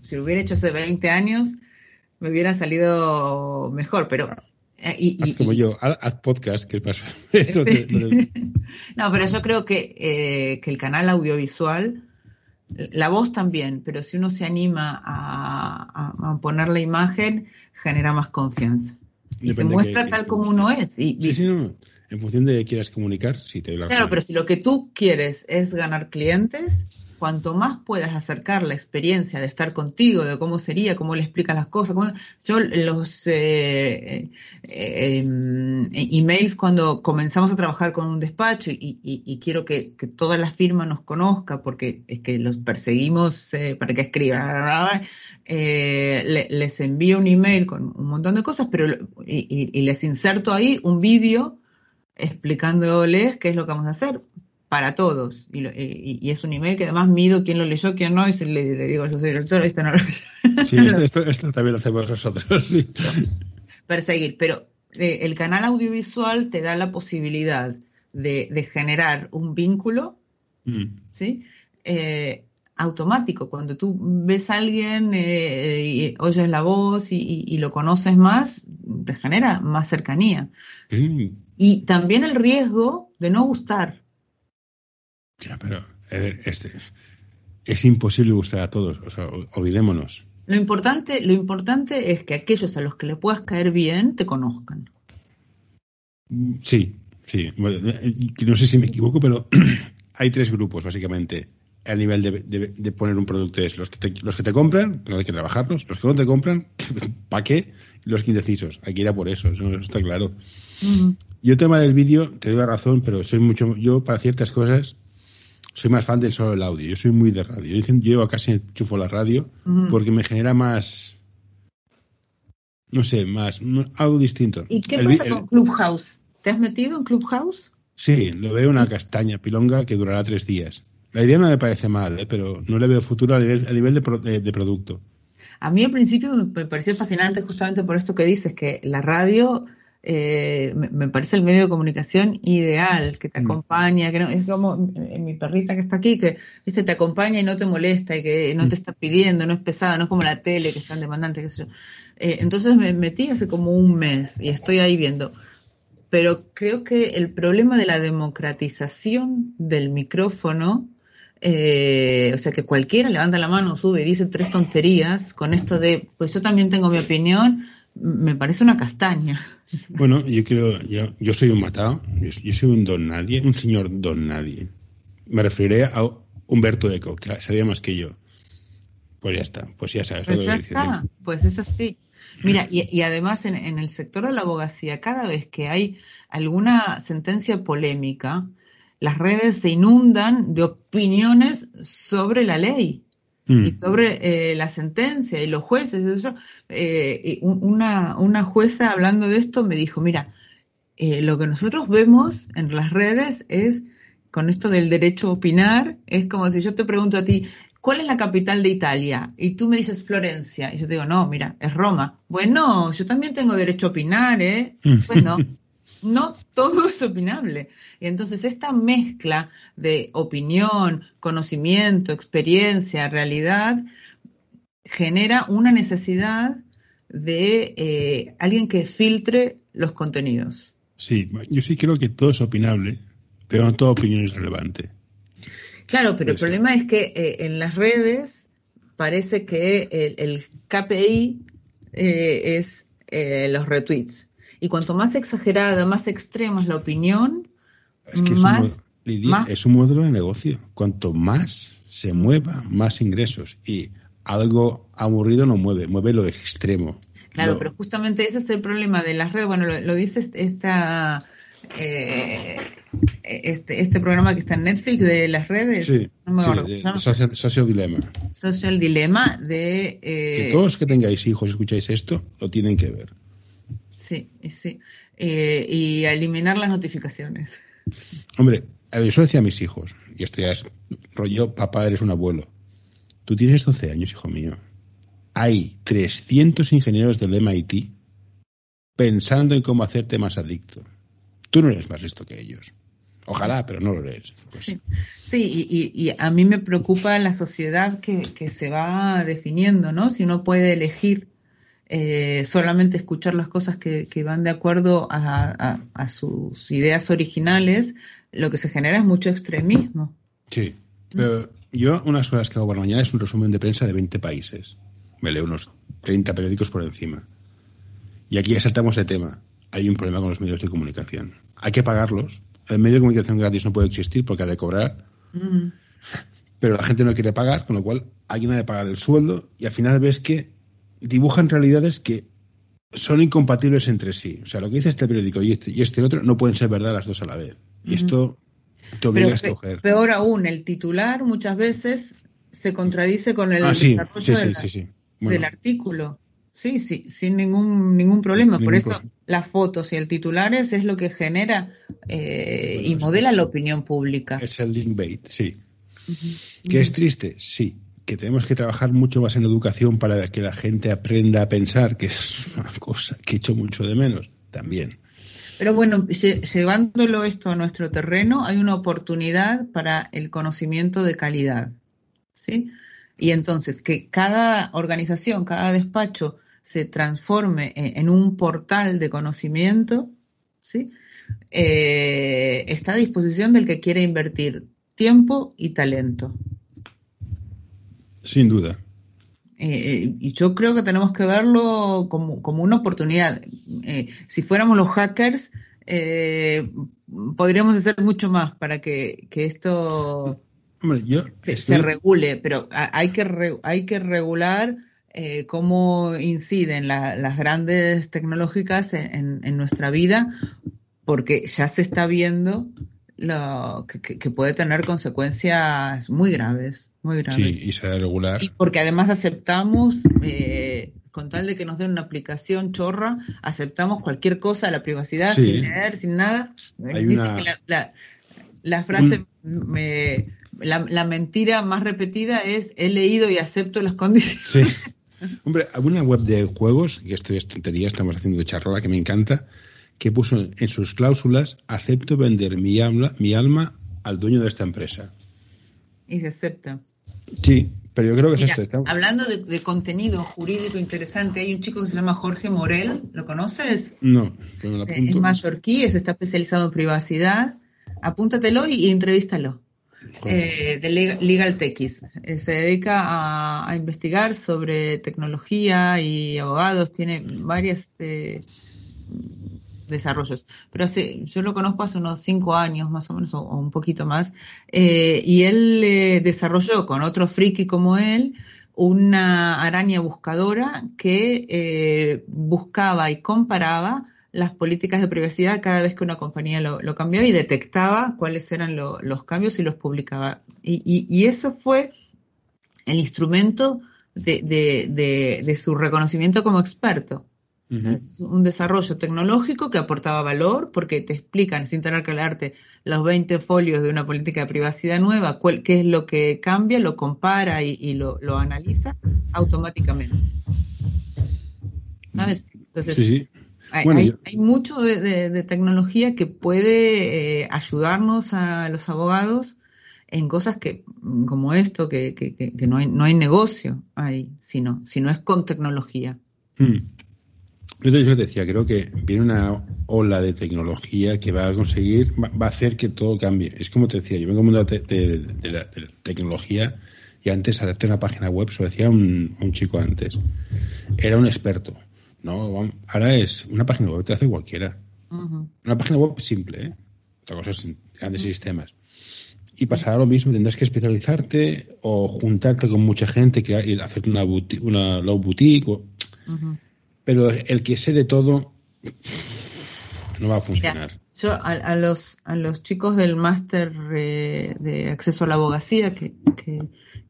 si lo hubiera hecho hace 20 años, me hubiera salido mejor, pero... eh, y- Haz y- como y- yo, haz, podcast, que pasa. (laughs) Eso te- te- (laughs) no, pero yo creo que, eh, que el canal audiovisual, la voz también, pero si uno se anima a, a- a poner la imagen, genera más confianza. Y se muestra que- tal que- como uno es. Y, Sí, sí, no. En función de qué quieras comunicar, sí te doy la Claro, razón. pero si lo que tú quieres es ganar clientes, cuanto más puedas acercar la experiencia de estar contigo, de cómo sería, cómo le explicas las cosas. Yo los eh, eh, em, emails cuando comenzamos a trabajar con un despacho y, quiero que, toda la firma nos conozca porque es que los perseguimos eh, para que escriban. le- les envío un email con un montón de cosas, pero y- y les inserto ahí un vídeo explicándoles qué es lo que vamos a hacer para todos. Y, lo- y- y es un email que además mido quién lo leyó, quién no, y se le, le digo, yo soy director, esto no lo leyó. Sí, (laughs) esto, esto- esto también lo hacemos nosotros. sí. Perseguir. Pero eh, el canal audiovisual te da la posibilidad de, de generar un vínculo, Mm. ¿sí? Eh, automático. Cuando tú ves a alguien eh, y oyes la voz y, y- y lo conoces más, te genera más cercanía. Mm. Y también el riesgo de no gustar. Ya, pero este, es imposible gustar a todos. O sea, olvidémonos. Lo importante, lo importante es que aquellos a los que le puedas caer bien te conozcan. Mm, Sí, sí. Bueno, eh, no sé si me equivoco, pero (clears throat) hay tres grupos, básicamente, a nivel de, de- de poner un producto. Es los que te, los que te compran, no hay que trabajarlos. Los que no te compran, (laughs) ¿para qué? Los que indecisos. Hay que ir a por eso, eso está claro. Yo el tema del vídeo, te doy la razón, pero soy mucho, yo para ciertas cosas soy más fan del solo el audio. Yo soy muy de radio. Yo, yo casi enchufo la radio porque me genera más, no sé, más, algo distinto. ¿Y qué El pasa el- con Clubhouse? ¿Te has metido en Clubhouse? Sí, lo veo una castaña pilonga que durará tres días. La idea no me parece mal, ¿eh? pero no le veo futuro a nivel, a nivel de, pro- de- de producto. a mí al principio me pareció fascinante justamente por esto que dices, que la radio eh, me, parece el medio de comunicación ideal, que te mm. acompaña, que no, es como en mi perrita que está aquí, que ¿viste? te acompaña y no te molesta y que no te mm. está pidiendo, no es pesada, no es como la tele que es tan demandante, qué sé yo. Eh, entonces me metí hace como un mes y estoy ahí viendo. Pero creo que el problema de la democratización del micrófono, eh, o sea, que cualquiera levanta la mano, sube y dice tres tonterías con esto de, pues yo también tengo mi opinión, me parece una castaña. Bueno, yo creo, yo, yo soy un matado, yo, soy un don nadie, un señor don nadie. Me referiré a Humberto Eco, que sabía más que yo. Pues ya está, pues ya sabes. Pues ya está, pues es así. Mira, y, además en, en, el sector de la abogacía, cada vez que hay alguna sentencia polémica, las redes se inundan de opiniones sobre la ley. Mm. y sobre eh, la sentencia y los jueces. Eso, eh, una, una jueza hablando de esto me dijo, mira, eh, lo que nosotros vemos en las redes es, con esto del derecho a opinar, es como si yo te pregunto a ti, ¿cuál es la capital de Italia? Y tú me dices Florencia. Y yo te digo, no, mira, es Roma. Bueno, yo también tengo derecho a opinar, ¿eh? Bueno, no (laughs) todo es opinable. Y entonces esta mezcla de opinión, conocimiento, experiencia, realidad, genera una necesidad de eh, alguien que filtre los contenidos. Sí, yo sí creo que todo es opinable, pero no toda opinión es relevante. Claro, pero el problema es que eh, en las redes parece que el, KPI eh, es los retweets. Y cuanto más exagerada, más extrema es la opinión, es que más, es un, modelo de negocio. Cuanto más se mueva, más ingresos. Y algo aburrido no mueve, mueve lo extremo. Claro, pero justamente ese es el problema de las redes. Bueno, lo, dice esta, eh, este, este programa que está en Netflix de las redes. Sí, social, Dilema. Social Dilema de... Eh, todos que tengáis hijos y escucháis esto, lo tienen que ver. Sí, sí. Eh, y eliminar las notificaciones. Hombre, eso decía a mis hijos, y esto ya es rollo, papá, eres un abuelo. Tú tienes 12 años, hijo mío. Hay 300 ingenieros del MIT pensando en cómo hacerte más adicto. Tú no eres más listo que ellos. Ojalá, pero no lo eres. Pues. Sí, sí y, a mí me preocupa la sociedad que, que se va definiendo, ¿no? Si uno puede elegir eh, solamente escuchar las cosas que, van de acuerdo a, sus ideas originales, lo que se genera es mucho extremismo. Sí, pero yo unas cosas que hago por la mañana es un resumen de prensa de 20 países. Me leo unos 30 periódicos por encima. Y aquí ya saltamos de tema. Hay un problema con los medios de comunicación. Hay que pagarlos. El medio de comunicación gratis no puede existir porque ha de cobrar. (laughs) Pero la gente no quiere pagar, con lo cual alguien ha de pagar el sueldo y al final ves que dibujan realidades que son incompatibles entre sí. O sea, lo que dice este periódico y este, y este otro no pueden ser verdad las dos a la vez. Y esto te obliga a escoger. Peor aún, el titular muchas veces se contradice con el ah, desarrollo del artículo. Sí, sí, sin ningún ningún problema. Por eso las fotos y el titulares es lo que genera eh, y modela la opinión pública. Es el link bait, sí. ¿Que es triste? Sí que tenemos que trabajar mucho más en educación para que la gente aprenda a pensar, que es una cosa que he hecho mucho de menos también. Pero bueno, llevándolo esto a nuestro terreno, hay una oportunidad para el conocimiento de calidad. ¿sí? Y entonces, que cada organización, cada despacho se transforme en, un portal de conocimiento, ¿sí? Eh, está a disposición del que quiere invertir tiempo y talento. Sin duda. Eh, y yo creo que tenemos que verlo como, una oportunidad. Eh, si fuéramos los hackers, eh, podríamos hacer mucho más para que, esto se, regule, pero hay que, hay que regular cómo inciden las grandes tecnológicas en, nuestra vida, porque ya se está viendo lo, que puede tener consecuencias muy graves. Muy grave. Sí, y se regular. Y porque además aceptamos, eh, con tal de que nos den una aplicación chorra, aceptamos cualquier cosa, la privacidad, sin leer, sin nada. Dice que la, frase, la, mentira más repetida es, he leído y acepto las condiciones. Sí. (laughs) Hombre, alguna web de juegos, y esto es tontería, estamos haciendo charla que me encanta, que puso en sus cláusulas, acepto vender mi alma, mi alma al dueño de esta empresa. Y se acepta. Sí, pero yo creo que es esto. Hablando de, contenido jurídico interesante, hay un chico que se llama Jorge Morel, ¿lo conoces? No, me Es mallorquí, está especializado en privacidad. Apúntatelo y, entrevístalo. Eh, de Legal Techis. Eh, se dedica a, investigar sobre tecnología y abogados, tiene varias eh, desarrollos. Pero hace, yo lo conozco hace unos cinco años más o menos, o, un poquito más, eh, y él eh, desarrolló con otro friki como él una araña buscadora que eh, buscaba y comparaba las políticas de privacidad cada vez que una compañía lo, cambiaba y detectaba cuáles eran los cambios y los publicaba. Y, eso fue el instrumento de su reconocimiento como experto un desarrollo tecnológico que aportaba valor porque te explican sin tener que leerte los 20 folios de una política de privacidad nueva, qué es lo que cambia, lo compara y, lo, analiza automáticamente. ¿Sabes? Entonces, Hay, mucho de, tecnología que puede eh, ayudarnos a los abogados en cosas que, como esto, que, no, hay, no hay negocio ahí, sino, sino es con tecnología. Mm. Yo te decía, creo que viene una ola de tecnología que va a conseguir, va a hacer que todo cambie. Es como te decía, yo vengo del mundo de, la, tecnología y antes hacerte una página web, se lo decía un, chico antes, era un experto. No, ahora es una página web, te hace cualquiera. Una página web simple, ¿eh? Otra cosa es grandes sistemas. Y pasará lo mismo, tendrás que especializarte o juntarte con mucha gente, y hacer una, boutique, una low boutique. O pero el que sé de todo no va a funcionar. yo a, los, a los chicos del máster de acceso a la abogacía que,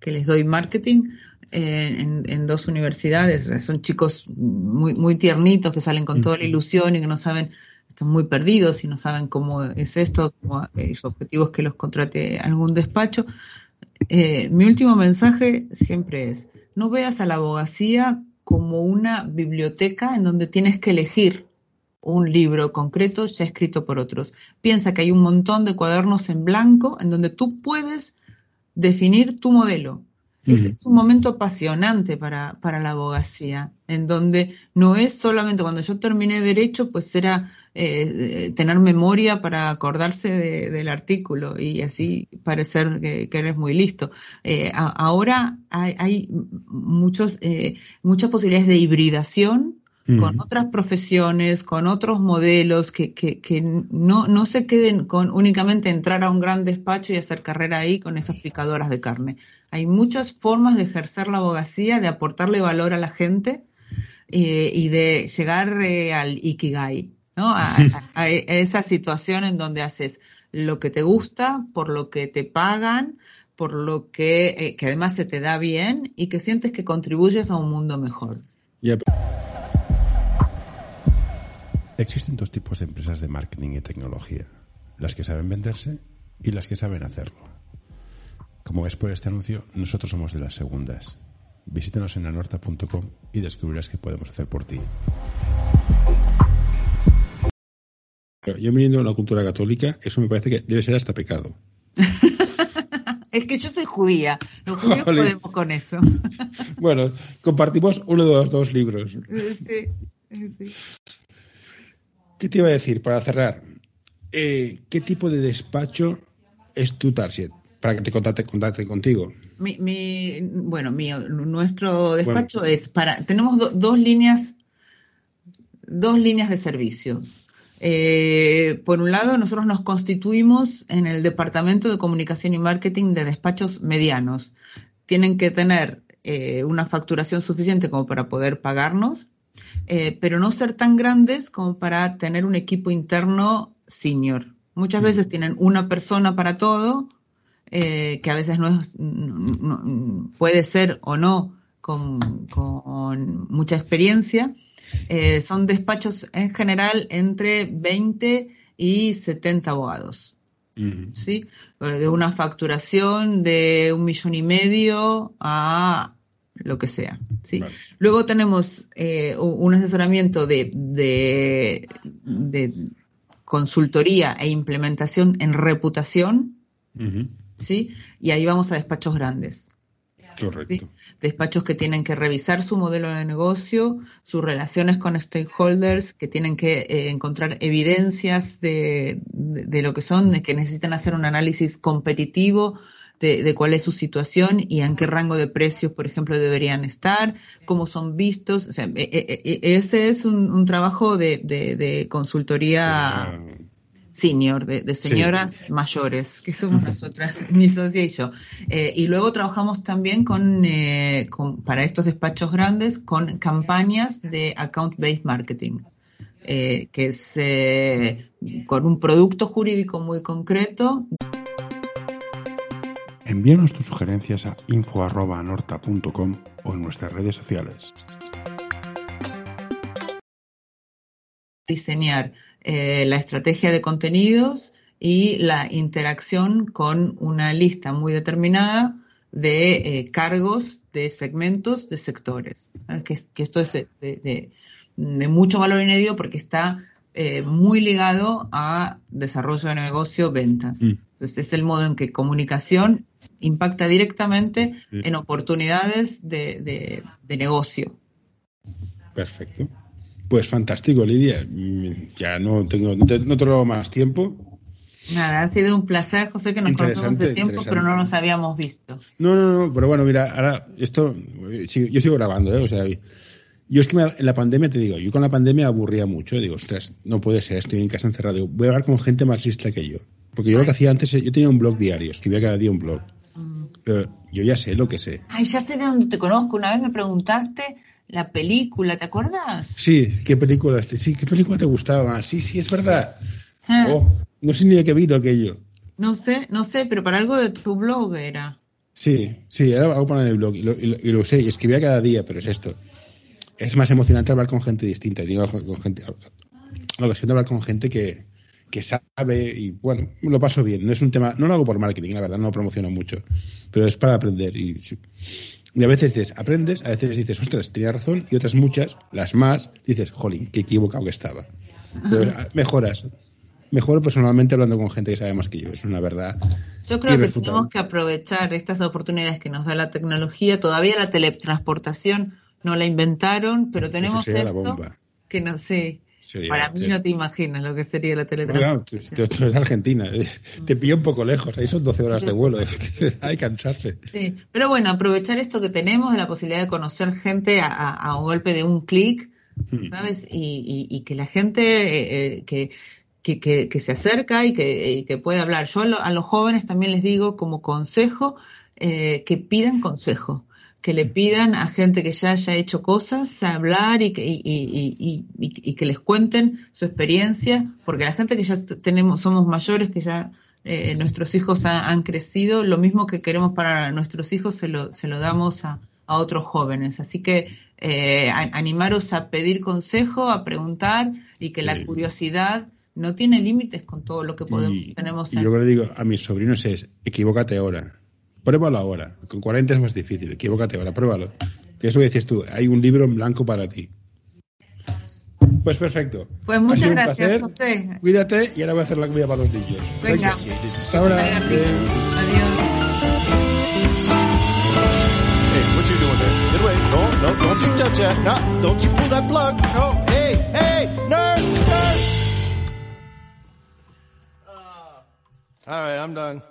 les doy marketing eh, en, dos universidades, son chicos muy, muy tiernitos que salen con toda la ilusión y que no saben, están muy perdidos y no saben cómo es esto, cómo, eh, su objetivo es que los contrate algún despacho. Eh, mi último mensaje siempre es, no veas a la abogacía como una biblioteca en donde tienes que elegir un libro concreto ya escrito por otros. Piensa que hay un montón de cuadernos en blanco en donde tú puedes definir tu modelo. Es, un momento apasionante para, para, la abogacía, en donde no es solamente cuando yo terminé derecho, pues era eh, tener memoria para acordarse del artículo y así parecer que, eres muy listo. Eh, ahora hay, muchos, eh, muchas posibilidades de hibridación con otras profesiones, con otros modelos, que, que, no, no se queden con únicamente entrar a un gran despacho y hacer carrera ahí con esas picadoras de carne. Hay muchas formas de ejercer la abogacía, de aportarle valor a la gente y de llegar al Ikigai. ¿No? A, esa situación en donde haces lo que te gusta, por lo que te pagan, por lo que, eh, que además se te da bien y que sientes que contribuyes a un mundo mejor. Existen dos tipos de empresas de marketing y tecnología, las que saben venderse y las que saben hacerlo. Como ves por este anuncio, nosotros somos de las segundas. Visítanos en anorta.com y descubrirás qué podemos hacer por ti. Yo viniendo de la cultura católica, eso me parece que debe ser hasta pecado. (laughs) es que yo soy judía. Los judíos podemos con eso. (laughs) bueno, compartimos uno de los dos libros. Sí, sí. ¿Qué te iba a decir para cerrar? Eh, ¿Qué tipo de despacho es tu target? Para que te contacte, contigo. Mi, bueno, nuestro despacho es para. Tenemos dos líneas, dos líneas de servicio. Eh, por un lado, nosotros nos constituimos en el Departamento de Comunicación y Marketing de despachos medianos. Tienen que tener eh, una facturación suficiente como para poder pagarnos, eh, pero no ser tan grandes como para tener un equipo interno senior. Muchas veces tienen una persona para todo, que a veces no, es, puede ser o no con, con mucha experiencia, eh, son despachos en general entre 20 y 70 abogados. ¿sí? Eh, de una facturación de un millón y medio a lo que sea. ¿sí? Luego tenemos eh, un asesoramiento de, de, consultoría e implementación en reputación, ¿sí? y ahí vamos a despachos grandes. Correcto. Despachos que tienen que revisar su modelo de negocio, sus relaciones con stakeholders, que tienen que eh, encontrar evidencias de, de, lo que son, de que necesitan hacer un análisis competitivo de, cuál es su situación y en qué rango de precios, por ejemplo, deberían estar, cómo son vistos. O sea, e, e, e, ese es un, trabajo de, de consultoría senior, de, señoras mayores, que somos nosotras, (laughs) mi socia y yo. Eh, y luego trabajamos también eh, con, para estos despachos grandes, con campañas de account-based marketing. Eh, que es con un producto jurídico muy concreto. Envíanos tus sugerencias a info.norta.com o en nuestras redes sociales. Diseñar eh, la estrategia de contenidos y la interacción con una lista muy determinada de eh, cargos, de segmentos, de sectores. Que, esto es de, mucho valor añadido porque está eh, muy ligado a desarrollo de negocio, ventas. Mm. Entonces es el modo en que comunicación impacta directamente en oportunidades de negocio. Perfecto. Pues fantástico, Lidia. Ya no tengo, no te, no más tiempo. Nada, ha sido un placer, José, que nos conocemos de tiempo, pero no nos habíamos visto. No, no, no, pero bueno, mira, ahora esto, yo sigo grabando, ¿eh? O sea, yo es que en la pandemia, te digo, yo con la pandemia aburría mucho, digo, ostras, no puede ser, estoy en casa encerrado, voy a hablar con gente más lista que yo. Porque yo lo que hacía antes, yo tenía un blog diario, escribía cada día un blog. Mm. Pero yo ya sé lo que sé. Ay, ya sé de dónde te conozco. Una vez me preguntaste la película, ¿te acuerdas? Sí, ¿qué película? Sí, ¿qué película te gustaba más? Sí, sí, es verdad. Ah. Oh, no sé ni de qué vino aquello. No sé, no sé, pero para algo de tu blog era. Sí, sí, era algo para el blog y lo, y lo, sé, y escribía cada día, pero es esto. Es más emocionante hablar con gente distinta, digo, con gente, la ocasión de hablar con gente que, que sabe y bueno, lo paso bien. No es un tema, no lo hago por marketing, la verdad, no lo promociono mucho, pero es para aprender y y a veces dices, aprendes, a veces dices, ostras, tenía razón, y otras muchas, las más, dices, jolín, qué equivocado que estaba. Pero ah, mejoras. Mejoro personalmente hablando con gente que sabe más que yo, es una verdad. Yo creo que tenemos que aprovechar estas oportunidades que nos da la tecnología. Todavía la teletransportación no la inventaron, pero tenemos esto que no sé. Para mí no te imaginas lo que sería la teletransportación. esto es Argentina, eh, te pilla un poco lejos, ahí son 12 horas de vuelo, (laughs) hay que cansarse. Sí, pero bueno, aprovechar esto que tenemos, la posibilidad de conocer gente a, un golpe de un clic, hmm. ¿sabes? Y, que la gente eh, eh, que, que, se acerca y que, que puede hablar. Yo a, los jóvenes también les digo como consejo que pidan consejo que le pidan a gente que ya haya hecho cosas a hablar y que, y, que les cuenten su experiencia, porque la gente que ya tenemos, somos mayores, que ya eh, nuestros hijos han crecido, lo mismo que queremos para nuestros hijos se lo, se lo damos a, otros jóvenes. Así que eh, animaros a pedir consejo, a preguntar y que la curiosidad no tiene límites con todo lo que podemos, tenemos. Y yo lo que digo a mis sobrinos es, equivócate ahora Pruébalo ahora. Con 40 es más difícil. Equivócate ahora, pruébalo. Eso que dices tú, hay un libro en blanco para ti. Pues perfecto. Pues muchas gracias, José. Cuídate y ahora voy a hacer la comida para los niños. Venga. Hasta ahora. Adiós. Hey, what you doing there? Get away. No, no, don't you touch that. No, don't you pull that plug. No, hey, hey, nurse, nurse. Uh, all right, I'm done.